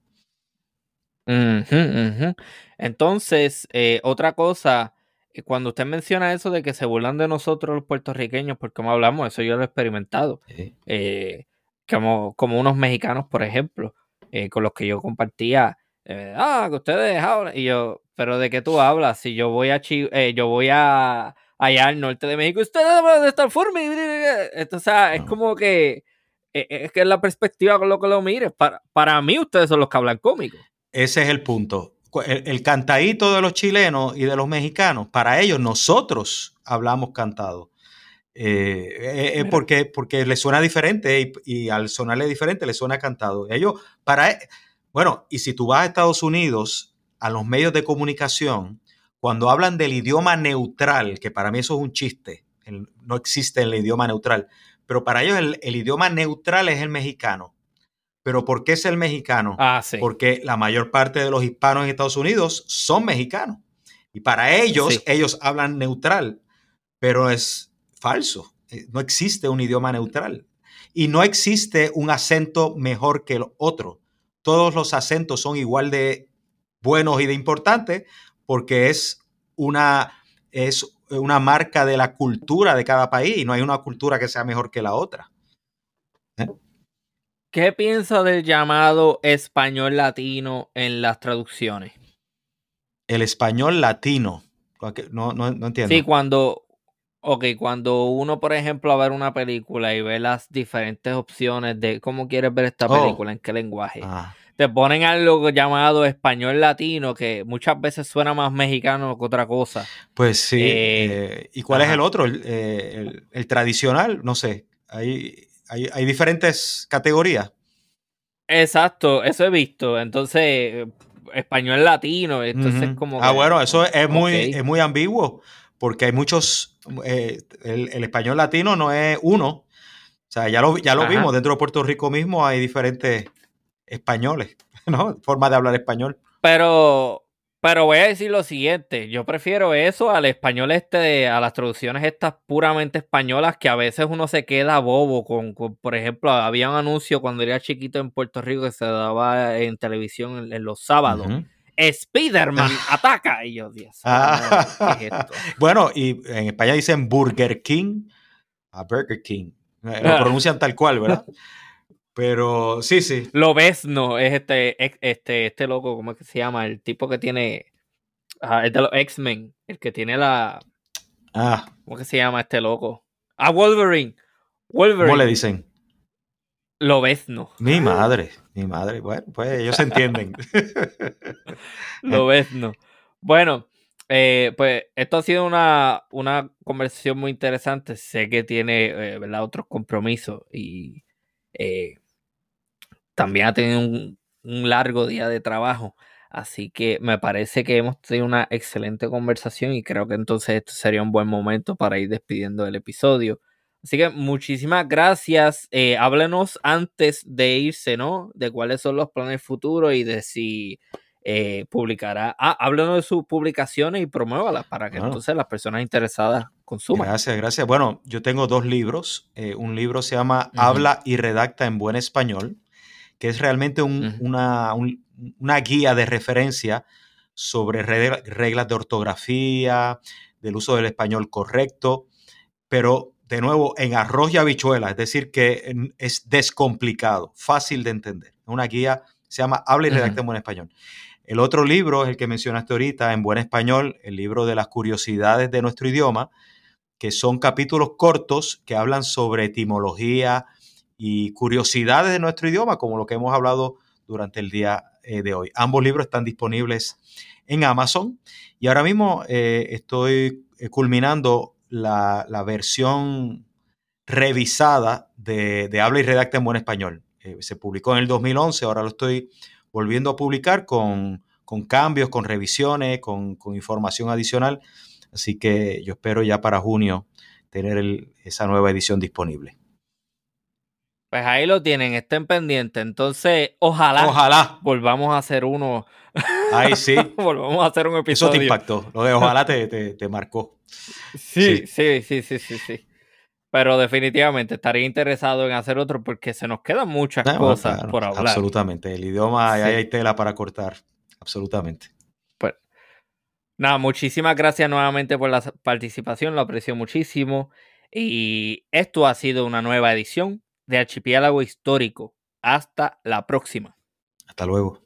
Entonces, eh, otra cosa, eh, cuando usted menciona eso de que se burlan de nosotros los puertorriqueños, porque como hablamos, eso yo lo he experimentado. como, como unos mexicanos, por ejemplo. Eh, con los que yo compartía, eh, ah, que ustedes hablan, y yo, pero ¿de qué tú hablas? Si yo voy a eh, yo voy a allá al norte de México, ustedes hablan de esta forma, entonces, es como que es que es la perspectiva con lo que lo mires, para, para mí ustedes son los que hablan cómico. Ese es el punto. El, el, cantadito de los chilenos y de los mexicanos, para ellos nosotros hablamos cantado. Eh, es porque, porque le suena diferente y, al sonarle diferente le suena cantado. Ellos, para, e, bueno, y si tú vas a Estados Unidos, a los medios de comunicación, cuando hablan del idioma neutral, que para mí eso es un chiste, no existe el idioma neutral, pero para ellos el, idioma neutral es el mexicano. ¿Pero por qué es el mexicano? Ah, porque la mayor parte de los hispanos en Estados Unidos son mexicanos. Y para ellos, ellos hablan neutral, pero es, falso. Eh, no existe un idioma neutral. Y no existe un acento mejor que el otro. Todos los acentos son igual de buenos y de importantes porque es una, es una marca de la cultura de cada país y no hay una cultura que sea mejor que la otra. ¿Eh? ¿Qué piensa del llamado español latino en las traducciones? El español latino. No, no, no entiendo. Sí, cuando, Ok, cuando uno, por ejemplo, a ver una película y ve las diferentes opciones de cómo quieres ver esta oh. película, en qué lenguaje, ah. te ponen algo llamado español latino que muchas veces suena más mexicano que otra cosa. Pues sí. Eh, eh, ¿Y cuál es el otro? Eh, el, tradicional, no sé. Hay, hay, diferentes categorías. Exacto, eso he visto. Entonces, español latino, entonces como... Ah, bueno, eso es muy, es muy ambiguo porque hay muchos, eh, el, español latino no es uno. O sea, ya lo, ya lo vimos, dentro de Puerto Rico mismo hay diferentes españoles, <laughs> ¿no? Formas de hablar español. Pero, pero voy a decir lo siguiente, yo prefiero eso al español este, a las traducciones estas puramente españolas que a veces uno se queda bobo con, por ejemplo, había un anuncio cuando era chiquito en Puerto Rico que se daba en televisión en, los sábados. Spider-Man ataca. Y yo, Dios, ah. <laughs> Bueno, y en España dicen Burger King a Burger King. Eh, lo pronuncian tal cual, ¿verdad? <laughs> Pero sí, sí. Lo ves, no, es este, este, este loco, ¿cómo es que se llama? El tipo que tiene. es de los X-Men, el que tiene la. Ah. ¿Cómo que se llama este loco? Ah, Wolverine. Wolverine. ¿Cómo le dicen? Lo ves, no. Mi madre. Mi madre, bueno, pues ellos se entienden. <laughs> Lo ves, no. Bueno, eh, pues esto ha sido una, una, conversación muy interesante. Sé que tiene eh, ¿verdad? otros compromisos y eh, también ha tenido un, un, largo día de trabajo. Así que me parece que hemos tenido una excelente conversación y creo que entonces esto sería un buen momento para ir despidiendo el episodio. Así que muchísimas gracias. Eh, háblenos antes de irse, ¿no? De cuáles son los planes futuros y de si eh, publicará. Ah, háblenos de sus publicaciones y promuévalas para que entonces las personas interesadas consuman. Gracias, gracias. Bueno, yo tengo dos libros. Eh, un libro se llama Habla y redacta en buen español, que es realmente un, una guía de referencia sobre reglas de ortografía, del uso del español correcto, pero de nuevo en arroz y habichuela, es decir, que es descomplicado, fácil de entender. Una guía se llama Habla y redacta en buen español. El otro libro es el que mencionaste ahorita, en buen español, el libro de las curiosidades de nuestro idioma, que son capítulos cortos que hablan sobre etimología y curiosidades de nuestro idioma, como lo que hemos hablado durante el día eh, de hoy. Ambos libros están disponibles en Amazon y ahora mismo eh, estoy eh, culminando la, versión revisada de, Habla y Redacta en Buen Español. se publicó en el 2011, ahora lo estoy volviendo a publicar con, cambios, con revisiones, con, información adicional. Así que yo espero ya para junio tener esa nueva edición disponible. Pues ahí lo tienen, estén pendientes. Entonces, ojalá, ojalá. volvamos a hacer uno. Ahí sí. <laughs> volvamos a hacer un episodio. Eso te impactó. Lo de ojalá te, te, marcó. Sí, sí, sí, sí, sí, sí, Pero definitivamente estaría interesado en hacer otro porque se nos quedan muchas cosas por hablar. Absolutamente. El idioma, ahí hay tela para cortar. Absolutamente. Pues, nada, muchísimas gracias nuevamente por la participación. Lo aprecio muchísimo. Y esto ha sido una nueva edición de Archipiélago Histórico. Hasta la próxima. Hasta luego.